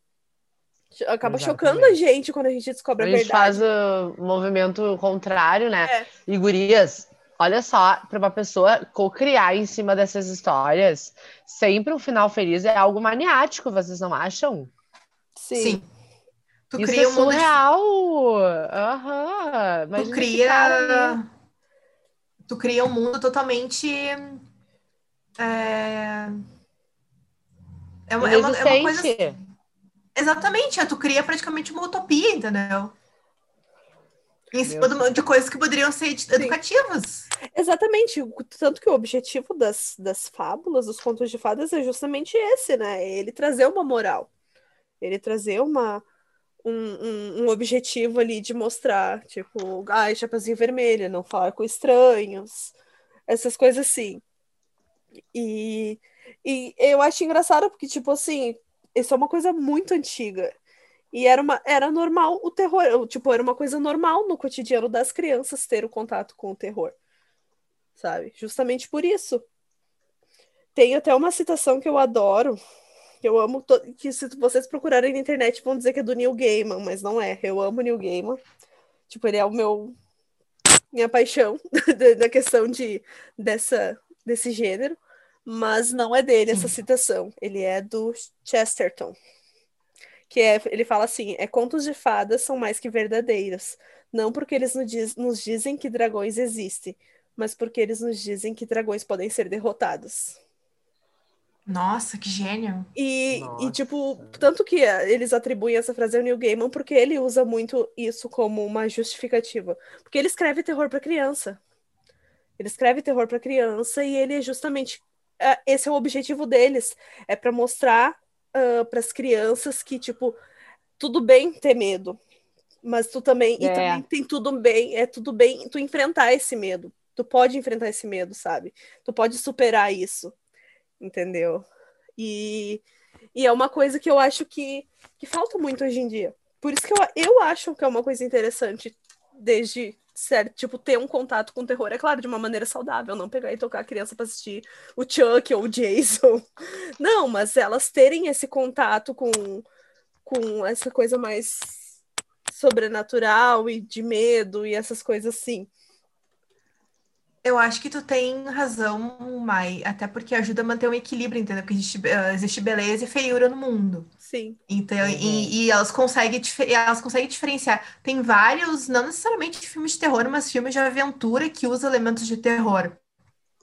B: Acaba chocando a
D: Exatamente.
B: gente quando a gente descobre
D: A
B: a,
D: gente
B: verdade.
D: faz o movimento contrário, né?
B: É.
D: E gurias, olha só, para uma pessoa co-criar em cima dessas histórias, sempre um final feliz é algo maniático, vocês não acham?
B: Sim.
C: Sim. Tu
D: Isso
C: cria
D: é
C: um
D: surreal! Aham!
C: tu
D: Imagina esse
C: cria tu cria um mundo totalmente é, é uma, é uma, é uma coisa
D: Resistente.
C: exatamente é, tu cria praticamente uma utopia entendeu em cima de, coisas que poderiam ser ed- educativas
B: Exatamente. Tanto que o objetivo das, das fábulas, dos contos de fadas, é justamente esse, né? É Ele trazer uma moral. Ele trazer uma, um, um, um objetivo ali de mostrar, tipo, ai, Chapeuzinho Vermelho, não falar com estranhos, essas coisas assim. E, e eu acho engraçado porque, tipo assim, isso é uma coisa muito antiga. E era, uma, era normal o terror, tipo, era uma coisa normal no cotidiano das crianças ter o contato com o terror sabe? Justamente por isso. Tem até uma citação que eu adoro, que eu amo, to- que se vocês procurarem na internet vão dizer que é do Neil Gaiman, mas não é. Eu amo Neil Gaiman. Tipo, ele é o meu minha paixão da- questão de dessa desse gênero, mas não é dele essa citação. Ele é do Chesterton. Que é, ele fala assim: é contos de fadas são mais que verdadeiros, não porque eles nos, diz- nos dizem que dragões existem, mas porque eles nos dizem que dragões podem ser derrotados.
C: nossa que gênio
B: E, e, tipo, tanto que eh, eles atribuem essa frase ao Neil Gaiman porque ele usa muito isso como uma justificativa. Porque ele escreve terror para criança. Ele escreve terror para criança e ele é justamente. eh, Esse é o objetivo deles. É para mostrar para as crianças que, tipo, tudo bem ter medo. Mas tu também. E
D: É.
B: também tem tudo bem. É tudo bem tu enfrentar esse medo. Tu pode enfrentar esse medo, sabe? Tu pode superar isso. Entendeu? E, e é uma coisa que eu acho que, que falta muito hoje em dia. Por isso que eu, eu acho que é uma coisa interessante, desde certo, tipo, ter um contato com o terror, é claro, de uma maneira saudável, não pegar e tocar a criança para assistir o Chuck ou o Jason. Não, mas elas terem esse contato com, com essa coisa mais sobrenatural e de medo e essas coisas assim.
C: Eu acho que tu tem razão, Mai, até porque ajuda a manter um equilíbrio, entendeu? Porque existe, eh, existe beleza e feiura no mundo.
B: Sim.
C: Então,
D: Uhum.
C: e, e elas conseguem, elas conseguem diferenciar. Tem vários, não necessariamente filmes de terror, mas filmes de aventura que usam elementos de terror,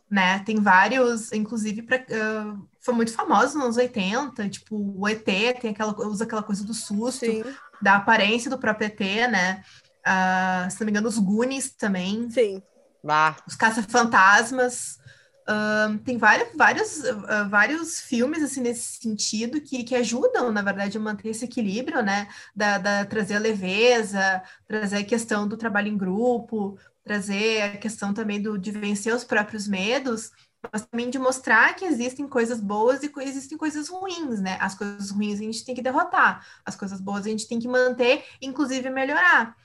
C: né? Tem vários, inclusive, pra, ah, foi muito famoso nos anos 80, tipo, o ET tem aquela, usa aquela coisa do susto,
B: Sim,
C: da aparência do próprio ET, né? Ah, se não me engano, os Goonies também
B: sim.
D: Bah,
C: os caça-fantasmas. ahn, tem vários, vários, ah, vários filmes assim nesse sentido que, que ajudam, na verdade, a manter esse equilíbrio, né? Da, da- trazer a leveza, trazer a questão do trabalho em grupo, trazer a questão também do, de vencer os próprios medos, mas também de mostrar que existem coisas boas e existem coisas ruins, né? As coisas ruins a gente tem que derrotar, as coisas boas a gente tem que manter, inclusive melhorar.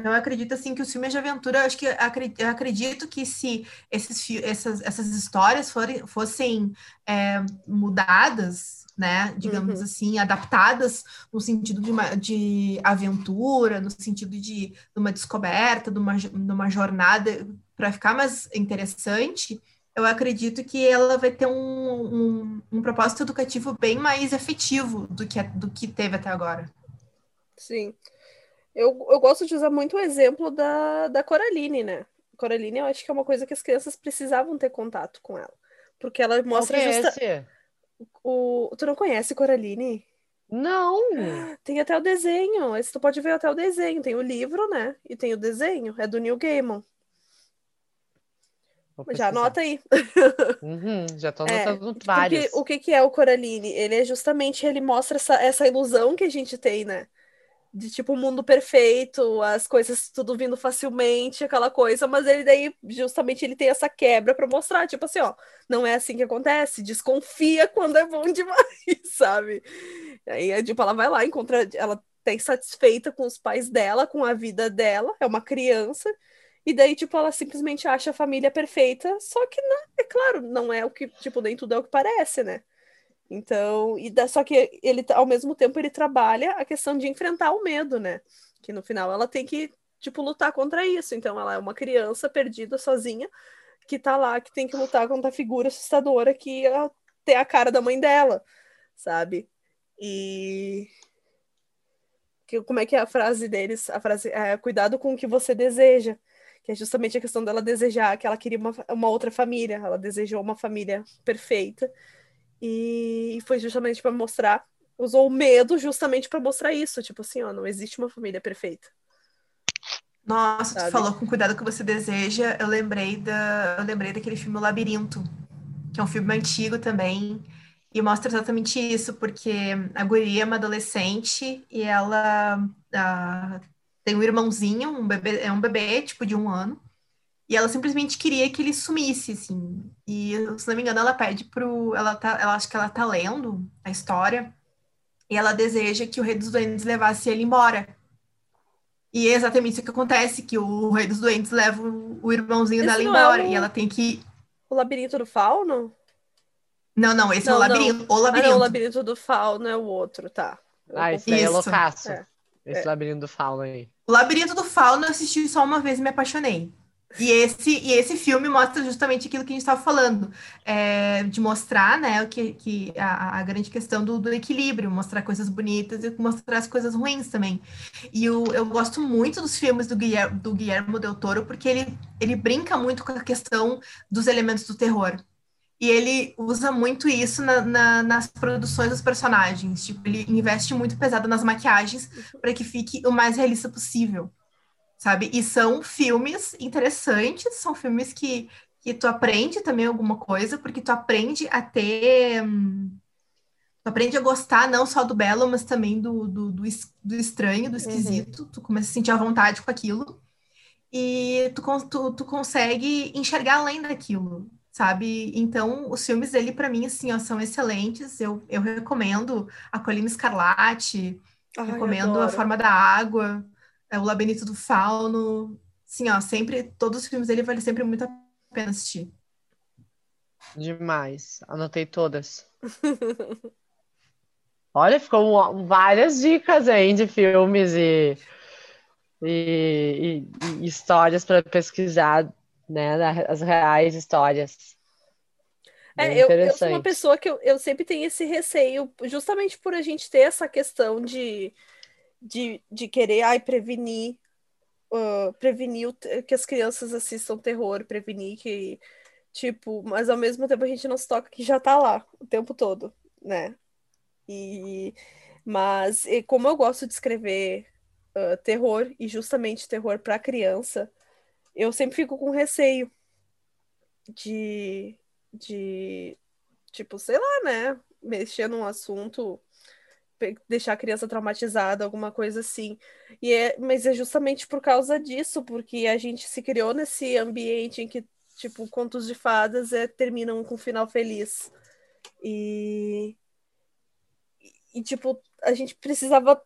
C: Então, eu acredito assim que os filmes de aventura, acho que eu acredito que se esses, essas, essas histórias forem, fossem é, mudadas, né, digamos
B: Uhum.
C: assim, adaptadas no sentido de, uma, de aventura, no sentido de, de uma descoberta, de uma, de uma jornada para ficar mais interessante, eu acredito que ela vai ter um, um, um propósito educativo bem mais efetivo do que, do que teve até agora.
B: Sim. Eu, eu gosto de usar muito o exemplo da, da Coraline, né? Coraline, eu acho que é uma coisa que as crianças precisavam ter contato com ela. Porque ela mostra
D: é
B: justa... o. Tu não conhece Coraline?
D: Não!
B: Tem até o desenho. Esse tu pode ver até o desenho. Tem o livro, né? E tem o desenho. É do Neil Gaiman. Já anota aí.
D: Uhum, já tô
B: É,
D: anotando
B: Porque
D: vários.
B: o que que é o Coraline? Ele é justamente, ele mostra essa, essa ilusão que a gente tem, né? De tipo, um mundo perfeito, as coisas tudo vindo facilmente, aquela coisa, mas ele daí, justamente, ele tem essa quebra pra mostrar, tipo assim, ó, não é assim que acontece, desconfia quando é bom demais, sabe? Aí, tipo, ela vai lá, encontra, ela tá insatisfeita com os pais dela, com a vida dela, é uma criança, e daí, tipo, ela simplesmente acha a família perfeita, só que, não, é claro, não é o que, tipo, nem tudo é o que parece, né? Então, e da, só que ele, ao mesmo tempo, ele trabalha a questão de enfrentar o medo, né? Que no final ela tem que, tipo, lutar contra isso. Então, ela é uma criança perdida, sozinha, que tá lá, que tem que lutar contra a figura assustadora que ela tem a cara da mãe dela, sabe? E que, como é que é a frase deles? A frase é cuidado com o que você deseja, que é justamente a questão dela desejar que ela queria uma, uma outra família, ela desejou uma família perfeita e foi justamente para mostrar, usou o medo justamente para mostrar isso, tipo assim, ó, não existe uma família perfeita.
C: Nossa, tu
B: Sabe?
C: falou com cuidado que você deseja. Eu lembrei da, eu lembrei daquele filme O Labirinto, que é um filme antigo também, e mostra exatamente isso, porque a guria é uma adolescente e ela ah, tem um irmãozinho, um bebê, é um bebê, tipo, de um ano, e ela simplesmente queria que ele sumisse, assim. E, se não me engano, ela pede pro. Ela tá, ela acha que ela tá lendo a história, e ela deseja que o Rei dos Duendes levasse ele embora. E é exatamente isso que acontece, que o Rei dos Doentes leva o, irmãozinho
B: Esse
C: dela
B: não é
C: embora,
B: o-
C: e ela tem que...
B: O labirinto do fauno?
C: Não, não, esse é o
B: Não, não.
C: labirinto, o
B: Ah,
C: labirinto.
B: não, o labirinto do fauno é o outro, tá. Eu
D: Ah, esse daí é
C: Isso.
D: loucaço.
B: É,
D: Esse labirinto do fauno aí.
C: O Labirinto do Fauno eu assisti só uma vez e me apaixonei. E esse, e esse filme mostra justamente aquilo que a gente estava falando, é, de mostrar, né, o que, que a, a grande questão do, do equilíbrio, mostrar coisas bonitas e mostrar as coisas ruins também. E o, eu gosto muito dos filmes do Guilherme, do Guilherme Del Toro, porque ele, ele brinca muito com a questão dos elementos do terror. E ele usa muito isso na- na- nas produções dos personagens. Tipo, ele investe muito pesado nas maquiagens para que fique o mais realista possível, sabe? E são filmes interessantes, são filmes que, que tu aprende também alguma coisa, porque tu aprende a ter. Tu aprende a gostar não só do belo, mas também do, do, do, do estranho, do esquisito. Tu começa a sentir à vontade com aquilo. E tu, tu, tu consegue enxergar além daquilo, sabe? Então, os filmes dele, para mim, assim, ó, são excelentes. Eu, eu recomendo A Colina Escarlate,
B: Ai,
C: Recomendo A. Forma da Água, é, O Labirinto do Fauno. Sim, ó, sempre, todos os filmes dele vale sempre muito a pena assistir.
D: Demais. Anotei todas. Olha, ficou várias dicas aí de filmes e, e, e- e histórias para pesquisar, né? As reais histórias.
B: É, eu, eu sou uma pessoa que eu, eu sempre tenho esse receio, justamente por a gente ter essa questão de, de, de querer, ai, prevenir, ah, prevenir que as crianças assistam terror, prevenir que, tipo, mas ao mesmo tempo a gente não se toca que já tá lá o tempo todo, né? E, mas e como eu gosto de escrever ah, terror, e justamente terror para criança, eu sempre fico com receio de, de tipo, sei lá, né? Mexer num assunto, deixar a criança traumatizada, alguma coisa assim. E é, mas é justamente por causa disso, porque a gente se criou nesse ambiente em que, tipo, contos de fadas é, terminam com um final feliz. E, e, tipo, a gente precisava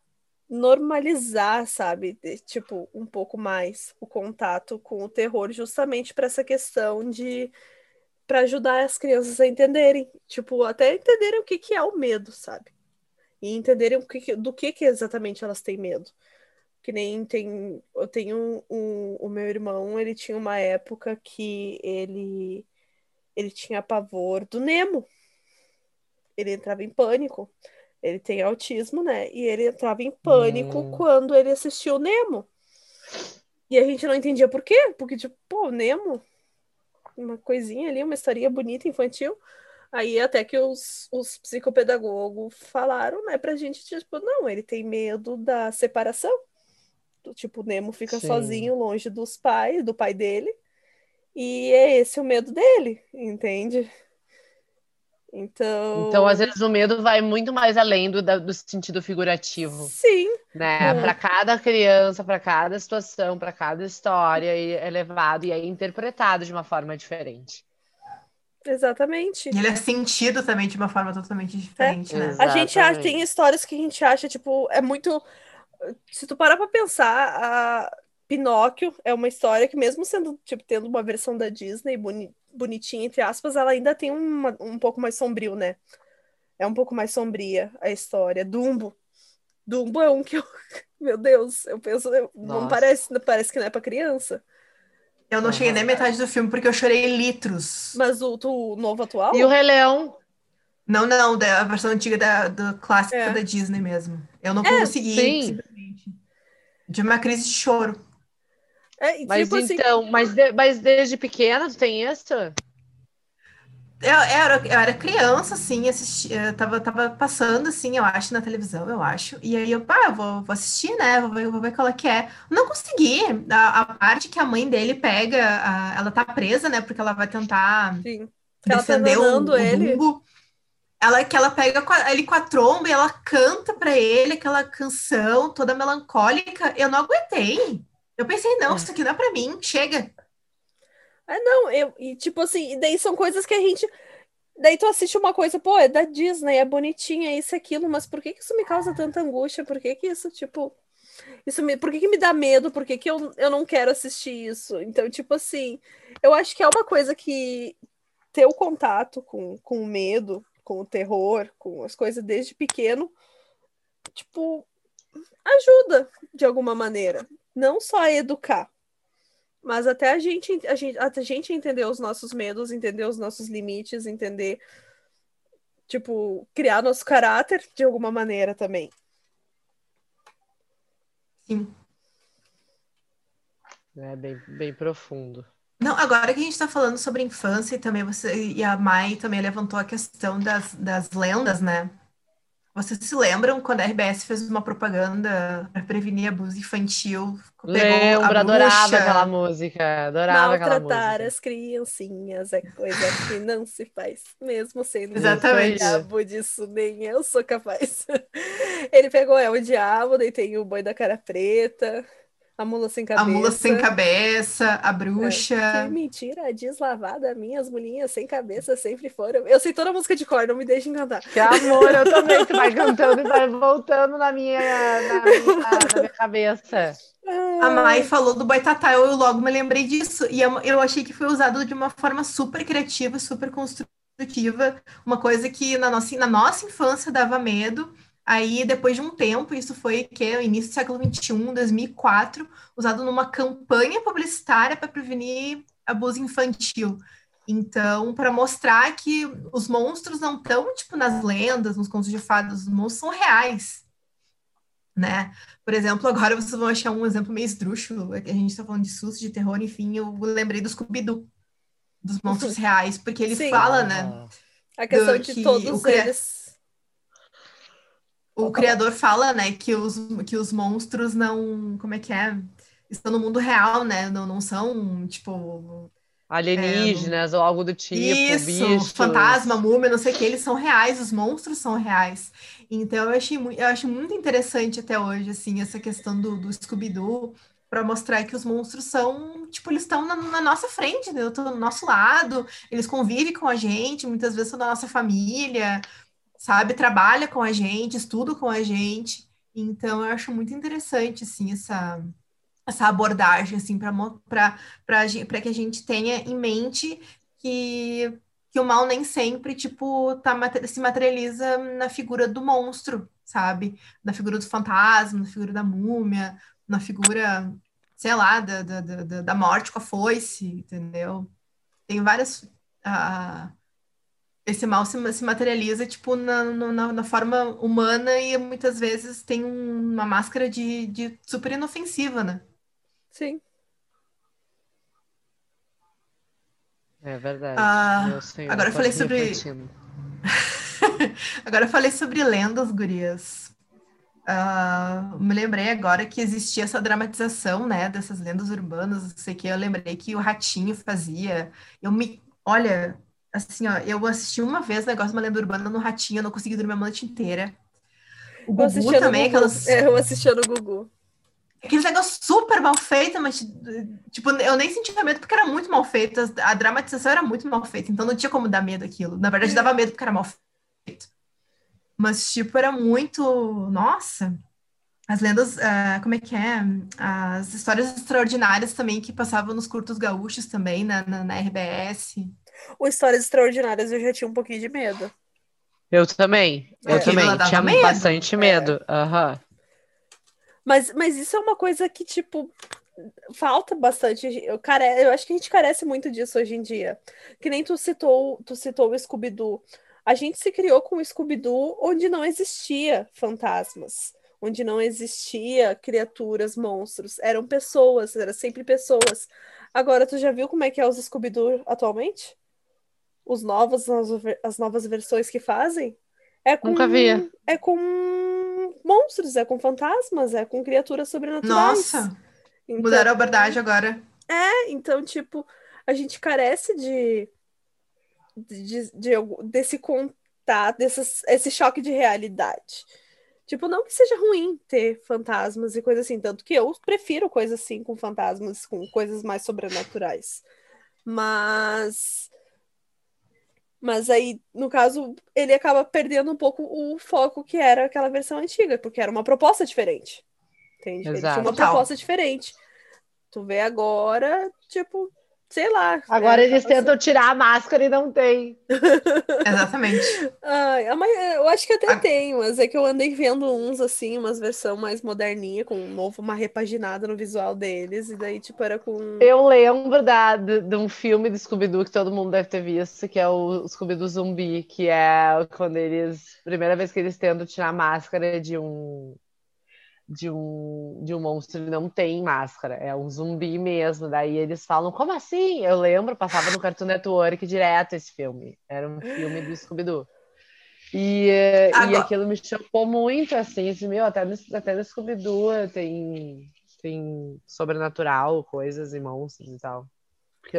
B: normalizar, sabe? De- tipo, um pouco mais o contato com o terror, justamente para essa questão de para ajudar as crianças a entenderem, tipo, até entenderem o que que é o medo, sabe? E entenderem o que do que que exatamente elas têm medo. Que nem tem, eu tenho um, o meu irmão, ele tinha uma época que ele ele tinha pavor do Nemo. Ele entrava em pânico. Ele tem autismo, né? E ele entrava em pânico
D: Hum.
B: quando ele assistiu o Nemo. E a gente não entendia por quê, porque tipo, pô, Nemo uma coisinha ali, uma historinha bonita, infantil. Aí até que os, os psicopedagogos falaram, né, pra gente, tipo, não, ele tem medo da separação. Do, tipo, o Nemo fica
D: Sim.
B: sozinho, longe dos pais, do pai dele. E é esse o medo dele, entende? Então.
D: Então, às vezes, o medo vai muito mais além do, do sentido figurativo,
B: Sim,
D: né?
B: É.
D: Para cada criança, para cada situação, para cada história, é levado e é interpretado de uma forma diferente.
B: Exatamente.
C: E ele é sentido também de uma forma totalmente diferente, né?
B: A gente acha,
D: Exatamente.
B: tem histórias que a gente acha, tipo, é muito. Se tu parar pra pensar, a Pinóquio é uma história que, mesmo sendo, tipo, tendo uma versão da Disney boni- bonitinha, entre aspas, ela ainda tem uma- um pouco mais sombrio, né? É um pouco mais sombria a história. Dumbo. Dumbo é um que eu. Meu Deus, eu penso. eu- Não parece, parece que não é pra criança.
C: Eu não cheguei nem metade do filme porque eu chorei litros.
B: Mas o, o novo atual?
D: E o Rei Leão,
C: Não, não, da a versão antiga da, do clássica
B: É.
C: da Disney mesmo. Eu não consegui,
D: sim.
C: simplesmente. De uma crise de choro.
B: É, e
D: mas
B: tipo assim,
D: então, mas, de- mas desde pequena tu tem isso?
C: Eu era, eu era criança, assim, assisti, eu tava, tava passando, assim, eu acho, na televisão, eu acho. E aí eu, pá, eu vou, vou assistir, né? Vou ver, vou ver qual é que é. Não consegui. A, a parte que a mãe dele pega, a- ela tá presa, né? Porque ela vai tentar
B: sim. Ela tá
C: defender o, o
B: ele.
C: Dumbo. Ela que ela pega ele com a tromba e ela canta pra ele aquela canção toda melancólica. Eu não aguentei. Eu pensei, não, isso aqui não é pra mim, chega.
B: É, não, eu, e tipo assim, e daí são coisas que a gente. Daí tu assiste uma coisa, pô, é da Disney, é bonitinha, é isso aquilo, mas por que que isso me causa tanta angústia? Por que que isso, tipo. Isso me, por que que me dá medo? Por que que eu, eu não quero assistir isso? Então, tipo assim, eu acho que é uma coisa que ter o contato com, com o medo, com o terror, com as coisas desde pequeno, tipo, ajuda de alguma maneira. Não só educar, mas até a gente, a gente, até a gente entender os nossos medos, entender os nossos limites, entender, tipo, criar nosso caráter de alguma maneira também.
C: Sim.
D: É bem, bem profundo.
C: Não, agora que a gente está falando sobre infância e também você e a Mai também levantou a questão das, das lendas, né? Vocês se lembram quando a RBS fez uma propaganda para prevenir abuso infantil? Pegou
D: Lembro,
C: a
D: adorava
C: bruxa.
D: aquela música, adorava aquela
B: Maltratar
D: música.
B: as criancinhas é coisa que não se faz, mesmo sendo
C: Exatamente.
B: diabo disso, nem eu sou capaz. Ele pegou é o diabo, daí tem o boi da cara preta, a mula sem
C: A
B: cabeça.
C: mula sem cabeça, a
B: É,
C: bruxa.
B: Que mentira deslavada, minhas mulinhas sem cabeça sempre foram. Eu sei toda a música de cor, não me deixem cantar.
D: Que amor, eu também. Tu vai cantando e vai voltando na minha, na minha, na minha cabeça.
C: A Mai falou do Boitatá, eu logo me lembrei disso. E eu eu achei que foi usado de uma forma super criativa, super construtiva. Uma coisa que na nossa, na nossa infância dava medo. Aí, depois de um tempo, isso foi que início do século XXI, 2004, usado numa campanha publicitária para prevenir abuso infantil. Então, para mostrar que os monstros não estão, tipo, nas lendas, nos contos de fadas, os monstros são reais, né? Por exemplo, agora vocês vão achar um exemplo meio esdrúxulo, é que a gente está falando de susto, de terror, enfim, eu lembrei do Scooby-Doo, dos monstros reais, porque ele
B: Sim.
C: fala, né?
D: Ah,
B: A questão de
C: que
B: todos eles.
C: O criador fala, né, que os, que os monstros não, como é que é? Estão no mundo real, né? Não, não são, tipo,
D: Alienígenas ou algo do tipo,
C: isso,
D: bichos.
C: fantasma, múmia, não sei o que, eles são reais, os monstros são reais. Então eu achei eu acho muito interessante até hoje, assim, essa questão do, do Scooby-Doo, para mostrar que os monstros são, tipo, eles estão na, na nossa frente, né? Estão do nosso lado, eles convivem com a gente, muitas vezes são da nossa família, sabe? Trabalha com a gente, estuda com a gente. Então eu acho muito interessante, assim, essa, essa abordagem, assim, para que a gente tenha em mente que, que o mal nem sempre, tipo, tá, se materializa na figura do monstro, sabe? Na figura do fantasma, na figura da múmia, na figura, sei lá, da, da, da, da- morte com a foice, entendeu? Tem várias... ah, esse mal se, se materializa, tipo, na, na, na forma humana e muitas vezes tem um- uma máscara de, de super inofensiva, né?
B: Sim.
D: É verdade.
C: Ah,
D: senhor,
C: agora eu falei sobre- agora eu falei sobre lendas, gurias. Uh, me lembrei agora que existia essa dramatização, né, dessas lendas urbanas, não sei o que, eu lembrei que o Ratinho fazia. Eu me, olha, assim, ó, eu assisti uma vez o negócio de uma lenda urbana no Ratinho, eu não consegui dormir a noite inteira. O Gugu também, aquelas...
B: É, eu assistia no Gugu.
C: Aqueles negócios super mal feitos, mas, tipo, eu nem sentia medo porque era muito mal feito. A dramatização era muito mal feita, então não tinha como dar medo aquilo. Na verdade, dava medo porque era mal feito. Mas, tipo, era muito. Nossa! As lendas, uh, como é que é? As histórias extraordinárias também que passavam nos curtos gaúchos também, na, na, na RBS.
B: O Histórias Extraordinárias eu já tinha um pouquinho de medo.
D: Eu também. Eu também. Tinha medo. bastante medo. É. Uhum.
B: Mas, mas isso é uma coisa que, tipo, falta bastante. Eu, care... eu acho que a gente carece muito disso hoje em dia. Que nem tu citou, tu citou o Scooby-Doo. A gente se criou com o Scooby-Doo onde não existia fantasmas, onde não existia criaturas, monstros. Eram pessoas, eram sempre pessoas. Agora, tu já viu como é que é os Scooby-Doo atualmente? Os novos, as, as novas versões que fazem? É com,
D: Nunca vi.
B: É com monstros, é com fantasmas, é com criaturas sobrenaturais.
C: Nossa! Então, mudaram a abordagem agora.
B: É, então, tipo, a gente carece de, de, de, de desse contato, desses, esse choque de realidade. Tipo, não que seja ruim ter fantasmas e coisas assim, tanto que eu prefiro coisas assim com fantasmas, com coisas mais sobrenaturais. Mas mas aí, no caso, ele acaba perdendo um pouco o foco que era aquela versão antiga, porque era uma proposta diferente. Entende? Exato. Ele tinha uma proposta diferente. Tu vê agora, tipo, sei lá.
D: Agora é, eles tentam tirar a máscara e não tem.
C: Exatamente.
B: Ah, eu acho que até a... tem, mas é que eu andei vendo uns assim, umas versão mais moderninha, com um novo, uma repaginada no visual deles, e daí, tipo, era com.
D: Eu lembro da, de, de um filme de Scooby-Doo que todo mundo deve ter visto, que é o Scooby-Doo Zumbi, que é quando eles. Primeira vez que eles tentam tirar a máscara de um de um, de um monstro não tem máscara, é um zumbi mesmo. Daí eles falam, como assim? Eu lembro, passava no Cartoon Network direto esse filme. Era um filme do Scooby-Doo. E, Agora... e aquilo me chocou muito, assim, assim meu, até no, até no Scooby-Doo tem, tem sobrenatural, coisas e monstros e tal.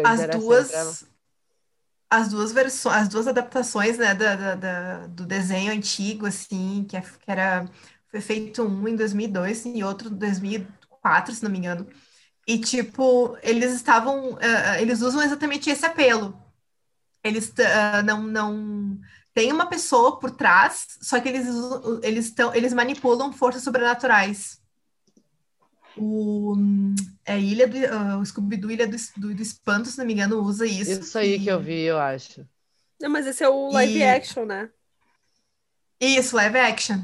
C: As duas... Sempre... As duas versões, as duas adaptações, né, da, da, da, do desenho antigo, assim, que, é, que era foi feito um em 2002 e outro em 2004, se não me engano. E, tipo, eles estavam. Uh, eles usam exatamente esse apelo. Eles uh, não. não tem uma pessoa por trás, só que eles, eles, tão, eles manipulam forças sobrenaturais. O, é, Ilha do, uh, o Scooby-Doo Ilha do, do, do, Espanto, se não me engano, usa isso.
D: Isso aí e... que eu vi, eu acho.
B: Não, mas esse é o live e... action, né?
C: Isso, live action.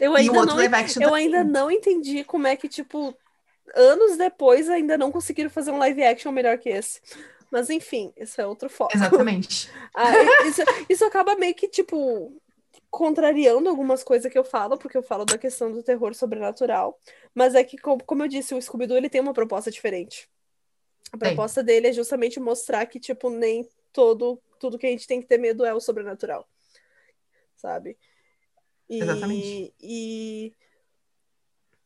B: Eu ainda, não, eu ainda não entendi como é que, tipo, anos depois ainda não conseguiram fazer um live action melhor que esse. Mas enfim, isso é outro foco.
C: Exatamente.
B: ah, isso, isso acaba meio que, tipo, contrariando algumas coisas que eu falo, porque eu falo da questão do terror sobrenatural. Mas é que, como eu disse, o Scooby-Doo ele tem uma proposta diferente. A proposta dele é justamente mostrar que, tipo, nem todo tudo que a gente tem que ter medo é o sobrenatural. Sabe?
C: E, Exatamente.
B: E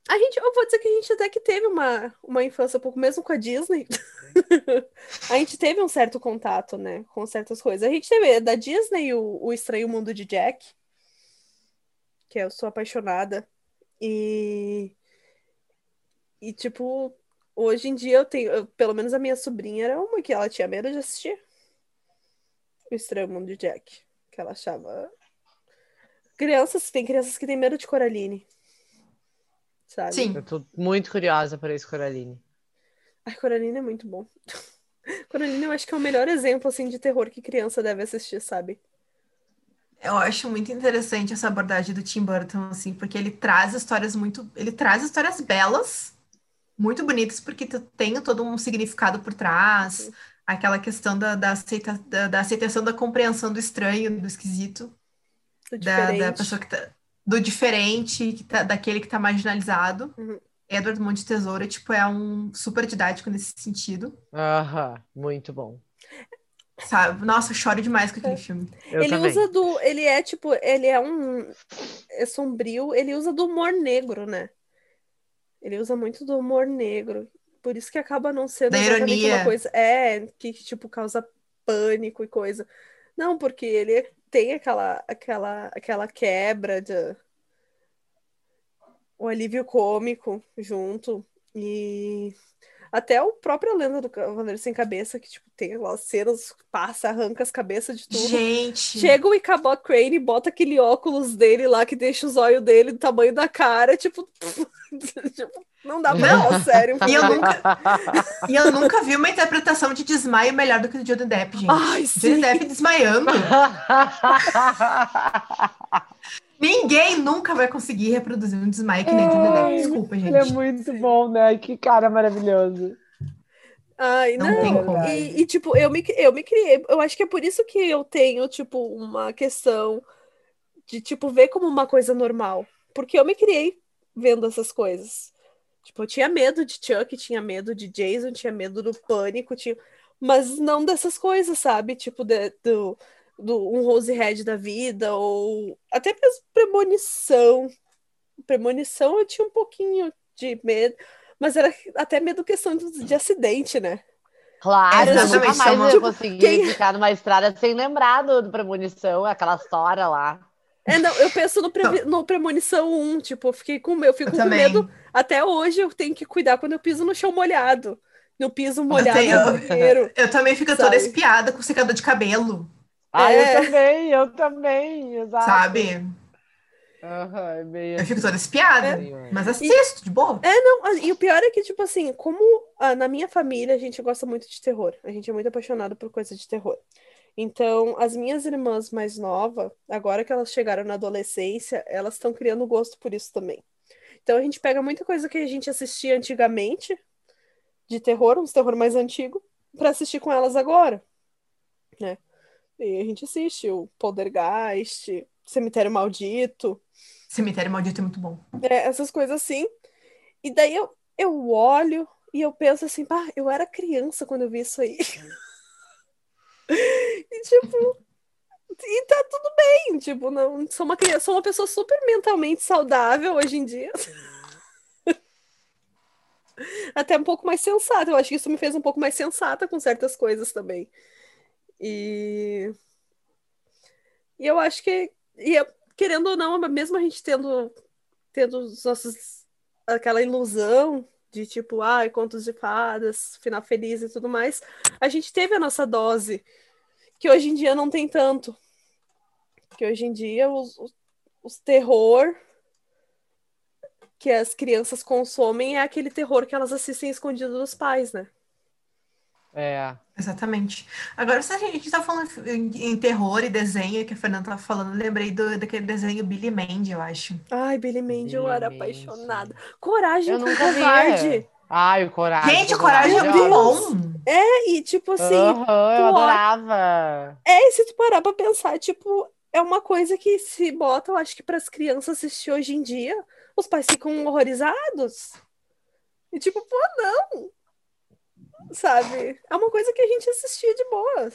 B: a gente, eu vou dizer que a gente até que teve uma, uma infância um pouco, mesmo com a Disney. a gente teve um certo contato, né, com certas coisas. A gente teve da Disney o, o Estranho Mundo de Jack, que eu sou apaixonada. E, e tipo, hoje em dia eu tenho, eu, pelo menos a minha sobrinha era uma que ela tinha medo de assistir. O Estranho Mundo de Jack, que ela achava Crianças, tem crianças que têm medo de Coraline. Sabe?
C: Sim.
D: Eu tô muito curiosa para esse Coraline.
B: Ai, Coraline é muito bom. Coraline eu acho que é o melhor exemplo, assim, de terror que criança deve assistir, sabe?
C: Eu acho muito interessante essa abordagem do Tim Burton, assim, porque ele traz histórias muito... Ele traz histórias belas, muito bonitas, porque tem todo um significado por trás. Sim. Aquela questão da, da, aceita, da, da aceitação da compreensão do estranho, do esquisito da, da, pessoa que tá. Do diferente, que tá, daquele que tá marginalizado. Uhum. Edward Monte Tesoura, tipo, é um super didático nesse sentido.
D: Aham, muito bom.
C: Sabe? Nossa, eu choro demais com aquele filme.
D: Eu
B: ele
D: também.
B: usa do. Ele é tipo. Ele é um. É sombrio. Ele usa do humor negro, né? Ele usa muito do humor negro. Por isso que acaba não sendo
C: Da ironia.
B: uma coisa. É, que tipo causa pânico e coisa. Não, porque ele tem aquela, aquela, aquela quebra de. O alívio cômico junto. E. Até o próprio Lenda do Cavaleiro Sem Cabeça, que tipo, tem lá cenas, passa, arranca as cabeças de tudo.
C: Gente.
B: Chega o Ichabod Crane e bota aquele óculos dele lá que deixa os olhos dele do tamanho da cara, tipo, tipo, não dá pra
C: Não.
B: falar sério.
C: E eu nunca, e eu nunca vi uma interpretação de desmaio melhor do que o do Johnny Depp, gente.
B: Ai,
C: Johnny. Depp desmaiando. Ninguém nunca vai conseguir reproduzir um desmaio que nem o Johnny Depp. Desculpa, gente.
D: Ele é muito bom, né? Que cara maravilhoso.
B: Ai,
C: Não
B: não.
C: tem como.
B: E, e, tipo, eu me, eu me criei. Eu acho que é por isso que eu tenho, tipo, uma questão de, tipo, ver como uma coisa normal. Porque eu me criei vendo essas coisas. Tipo, eu tinha medo de Chuck, tinha medo de Jason, tinha medo do pânico, tinha... mas não dessas coisas, sabe? Tipo, de- do, do um Rose Red da vida, ou até mesmo premonição. Premonição eu tinha um pouquinho de medo, mas era até medo questão de, de acidente, né?
D: Claro, eu
C: Exatamente,
D: nunca mais
C: chama-
D: ia
B: Tipo,
D: conseguir
B: quem-
D: ficar numa estrada sem lembrar do, do Premonição, aquela história lá.
B: É, não, eu penso no, Previ- no Premonição 1, tipo, eu fiquei com eu fico
C: Eu
B: com
C: também.
B: medo. Até hoje eu tenho que cuidar quando eu piso no chão molhado. No piso molhado
C: tenho-
B: no banheiro.
C: Eu também fico
B: Sabe?
C: toda espiada com secador de cabelo,
D: Ah,
B: É.
D: eu também, eu também, exato.
C: sabe?
D: Aham, é
C: Eu fico toda espiada.
D: assim, ó.
C: Mas assisto, de boa.
B: Não, ah, e o pior é que, tipo assim, como ah, na minha família a gente gosta muito de terror. A gente é muito apaixonado por coisa de terror. Então, as minhas irmãs mais novas, agora que elas chegaram na adolescência, elas estão criando gosto por isso também. Então, a gente pega muita coisa que a gente assistia antigamente, de terror, uns terror mais antigo, pra assistir com elas agora, né? E a gente assiste o Poltergeist, Cemitério Maldito,
C: Cemitério Maldito é muito bom.
B: é, essas coisas assim. E daí eu, eu olho e eu penso assim, pá, eu era criança quando eu vi isso aí. e tipo, e tá tudo bem, tipo, não, sou uma criança, sou uma pessoa super mentalmente saudável hoje em dia. Até um pouco mais sensata. Eu acho que isso me fez um pouco mais sensata com certas coisas também. E, e eu acho que, e querendo ou não, mesmo a gente tendo, tendo os nossos, aquela ilusão de tipo, ai, contos de fadas, final feliz e tudo mais, a gente teve a nossa dose, que hoje em dia não tem tanto. Que hoje em dia os, os, os terror que as crianças consomem é aquele terror que elas assistem escondido dos pais, né?
D: É.
C: Exatamente. Agora, se a gente tá falando em, terror e desenho, que a Fernanda tava falando, lembrei do, daquele desenho Billy Mandy, eu acho.
B: Ai, Billy Mandy, eu era
D: Mandy.
B: apaixonada. Coragem
D: Eu
B: com
D: nunca vi.
B: covarde.
D: Ai, o Coragem.
C: Gente, o Coragem é muito bom.
B: É, e tipo assim,
D: Aham, eu adorava.
B: é, e se tu parar pra pensar, tipo, é uma coisa que se bota, eu acho que para as crianças assistir hoje em dia, os pais ficam horrorizados. E tipo, pô, não. Sabe? É uma coisa que a gente assistia de boa.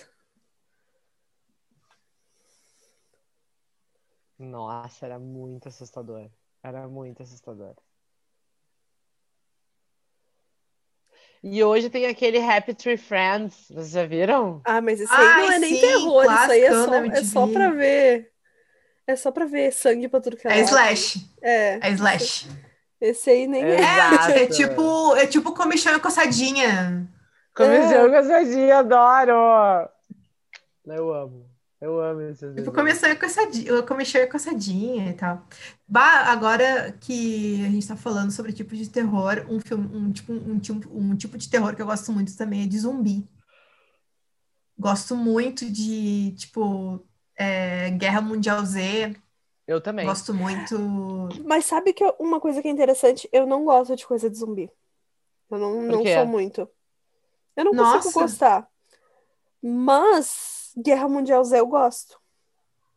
D: Nossa, era muito assustador. Era muito assustador. E hoje tem aquele Happy Tree Friends. Vocês já viram?
B: Ah, mas isso aí não
C: Ai,
B: é nem
C: sim,
B: terror, isso aí é só, é só pra ver. É só pra ver sangue pra tudo que é
C: É slash.
B: É,
C: É slash.
B: esse aí nem é.
D: Exato.
C: É, é tipo, é tipo comichão e coçadinha.
D: Comichão gostadinho, adoro! Eu amo. Eu amo esses
C: Tipo,
D: desenhos.
C: começou e coçadinha, comichão e coçadinha e tal. Bah, agora que a gente tá falando sobre tipos de terror, um filme, um tipo, um tipo, um tipo de terror que eu gosto muito também é de zumbi. Gosto muito de, tipo, é, Guerra Mundial Z.
D: Eu também.
C: Gosto muito.
B: Mas sabe que eu- uma coisa que é interessante? Eu não gosto de coisa de zumbi. Eu não, não sou muito. Eu não consigo
C: Nossa.
B: gostar. Mas Guerra Mundial Z eu gosto.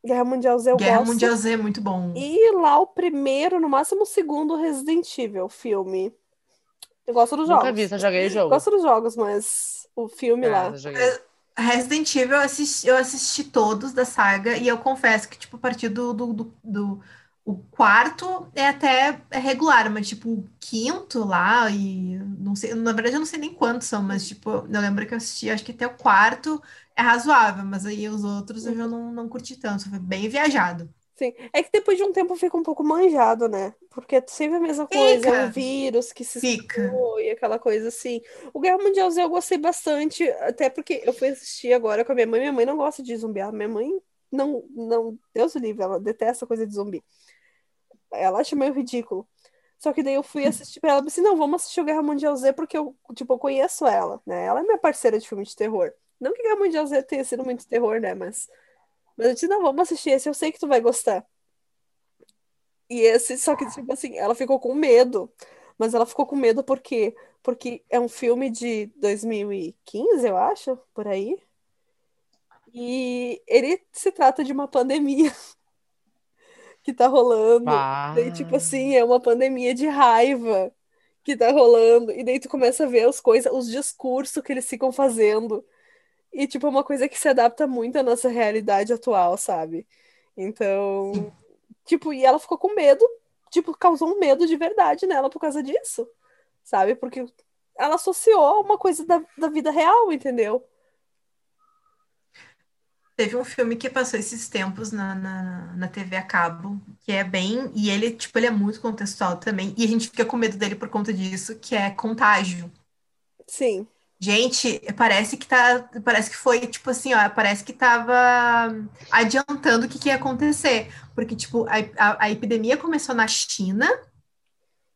B: Guerra Mundial Z eu
C: Guerra
B: gosto.
C: Mundial Z é muito bom.
B: E lá o primeiro, no máximo o segundo Resident Evil filme. Eu gosto dos
D: Nunca
B: jogos.
D: vi, só joguei o jogo.
B: Gosto dos jogos, mas o filme
D: É,
B: lá.
C: Resident Evil eu assisti, eu assisti todos da saga e eu confesso que, tipo, a partir do, do, do, do- o quarto é até é regular, mas tipo, o quinto lá e não sei, na verdade eu não sei nem quantos são, mas tipo, eu lembro que eu assisti, acho que até o quarto é razoável, mas aí os outros eu já não, não curti tanto, foi bem viajado.
B: Sim. É que depois de um tempo fica um pouco manjado, né? Porque é sempre a mesma coisa, é um vírus que se espalhou e aquela coisa assim. O Guerra Mundial Z eu gostei bastante, até porque eu fui assistir agora com a minha mãe. Minha mãe não gosta de zumbi. A minha mãe não, não, Deus o livre, ela detesta coisa de zumbi. Ela acha meio ridículo. Só que daí eu fui assistir pra ela disse, não, vamos assistir o Guerra Mundial Z porque eu, tipo, eu conheço ela, né? Ela é minha parceira de filme de terror. Não que Guerra Mundial Z tenha sido muito terror, né? Mas, mas eu disse, não, vamos assistir esse, eu sei que tu vai gostar. E esse, só que, tipo assim, ela ficou com medo. Mas ela ficou com medo por quê? Porque é um filme de 2015, eu acho, por aí. E ele se trata de uma pandemia que tá rolando.
D: Bah.
B: Daí, tipo assim, é uma pandemia de raiva que tá rolando. E daí tu começa a ver as coisas, os discursos que eles ficam fazendo. E, tipo, é uma coisa que se adapta muito à nossa realidade atual, sabe? Então, tipo, e ela ficou com medo, tipo, causou um medo de verdade nela por causa disso, sabe? Porque ela associou uma coisa da, da vida real, entendeu?
C: Teve um filme que passou esses tempos na, na, na TV a cabo, que é bem. E ele, tipo, ele é muito contextual também. E a gente fica com medo dele por conta disso, que é Contágio.
B: Sim.
C: Gente, parece que tá. Parece que foi, tipo assim, ó, parece que tava adiantando o que, que ia acontecer. Porque, tipo, a, a, a epidemia começou na China,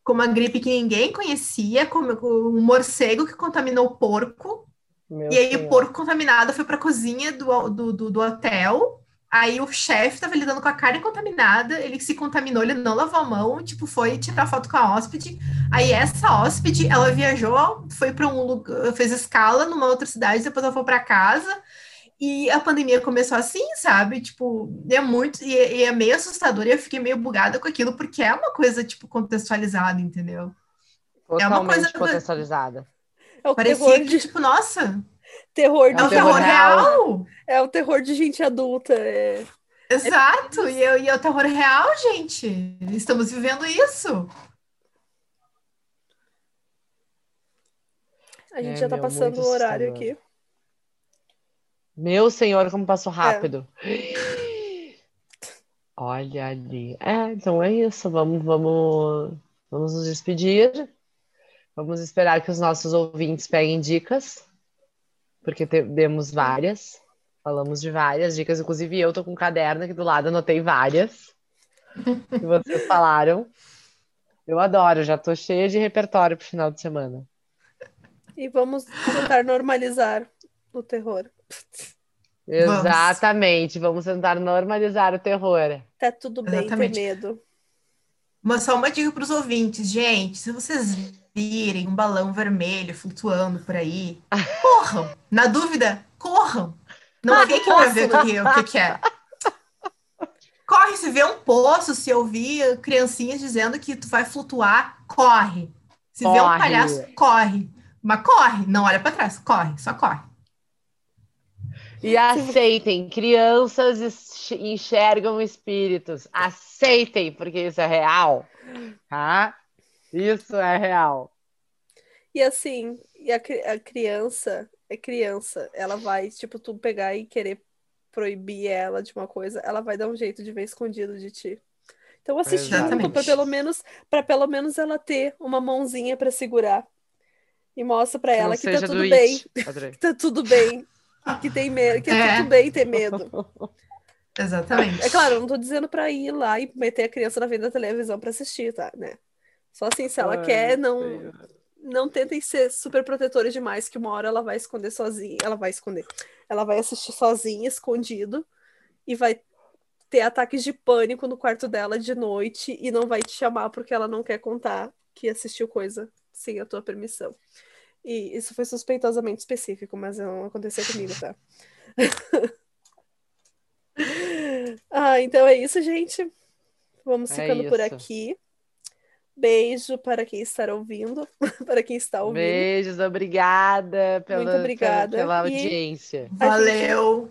C: com uma gripe que ninguém conhecia, com um morcego que contaminou o porco.
D: Meu
C: E aí
D: Senhor.
C: o porco contaminado foi pra cozinha do, do, do, do hotel. Aí o chefe tava lidando com a carne contaminada, ele se contaminou, ele não lavou a mão, tipo, foi tirar foto com a hóspede. Aí essa hóspede, ela viajou, foi para um lugar, fez escala numa outra cidade, depois ela foi para casa. E a pandemia começou assim, sabe? Tipo, é muito, e, e é meio assustador, e eu fiquei meio bugada com aquilo, porque é uma coisa, tipo, contextualizada, entendeu? é uma
D: Totalmente
C: coisa-
D: contextualizada.
B: É o
C: Parecia
B: terror
C: que,
B: de,
C: tipo, nossa,
B: terror
C: é
B: de,
C: um
D: um terror
C: terror
D: real.
C: real.
B: é o terror de gente adulta. É...
C: Exato, e, é- e é o terror real, gente. Estamos vivendo isso.
B: A gente
D: É,
B: já tá
D: meu,
B: passando o horário aqui.
D: Meu senhor, como
B: É.
D: passou rápido. Olha ali. É, então é isso. Vamos, vamos, vamos nos despedir. Vamos esperar que os nossos ouvintes peguem dicas, porque te- demos várias. Falamos de várias dicas, inclusive eu tô com um caderno aqui do lado, anotei várias que vocês falaram. Eu adoro, já tô cheia de repertório pro final de semana.
B: E vamos tentar normalizar o terror.
C: Vamos.
D: Exatamente, vamos tentar normalizar o terror.
B: Tá tudo bem ter
C: Exatamente.
B: medo.
C: Mas só uma dica para os ouvintes, gente. Se vocês virem um balão vermelho flutuando por aí, corram. Na dúvida, corram. Não fiquem para ver o que, o que que é. Corre, se vê um poço, se ouvir criancinhas dizendo que tu vai flutuar, corre. Se vê um
D: Corre.
C: palhaço, corre. Mas corre, não olha para trás, corre, só corre.
D: E aceitem, crianças enxergam espíritos. Aceitem, porque isso é real, tá? Isso é real.
B: E assim, e a, a criança é criança. Ela vai, tipo, tu pegar e querer proibir ela de uma coisa, ela vai dar um jeito de ver escondido de ti. Então assiste junto para pelo menos para pelo menos ela ter uma mãozinha para segurar. E mostra para
D: Que não
B: ela que tá tudo
D: do
B: bem, que tá tudo bem, que tem medo, que é,
C: É.
B: tudo bem ter medo.
C: Exatamente.
B: É claro, eu não tô dizendo pra ir lá e meter a criança na frente da televisão pra assistir, tá, né? Só assim, se ela
D: Ai,
B: quer, não,
D: Senhor.
B: não tentem ser super protetores demais, que uma hora ela vai esconder sozinha. Ela vai esconder. Ela vai assistir sozinha, escondido, e vai ter ataques de pânico no quarto dela de noite e não vai te chamar porque ela não quer contar que assistiu coisa sem a tua permissão. E isso foi suspeitosamente específico, mas não aconteceu comigo, tá? ah, então é isso, gente. Vamos
D: É
B: ficando por
D: isso.
B: aqui. Beijo para quem está ouvindo, para quem está ouvindo.
D: Beijos, obrigada pela,
B: Muito obrigada.
D: pela, pela
B: E-
D: audiência.
B: Gente-
C: Valeu!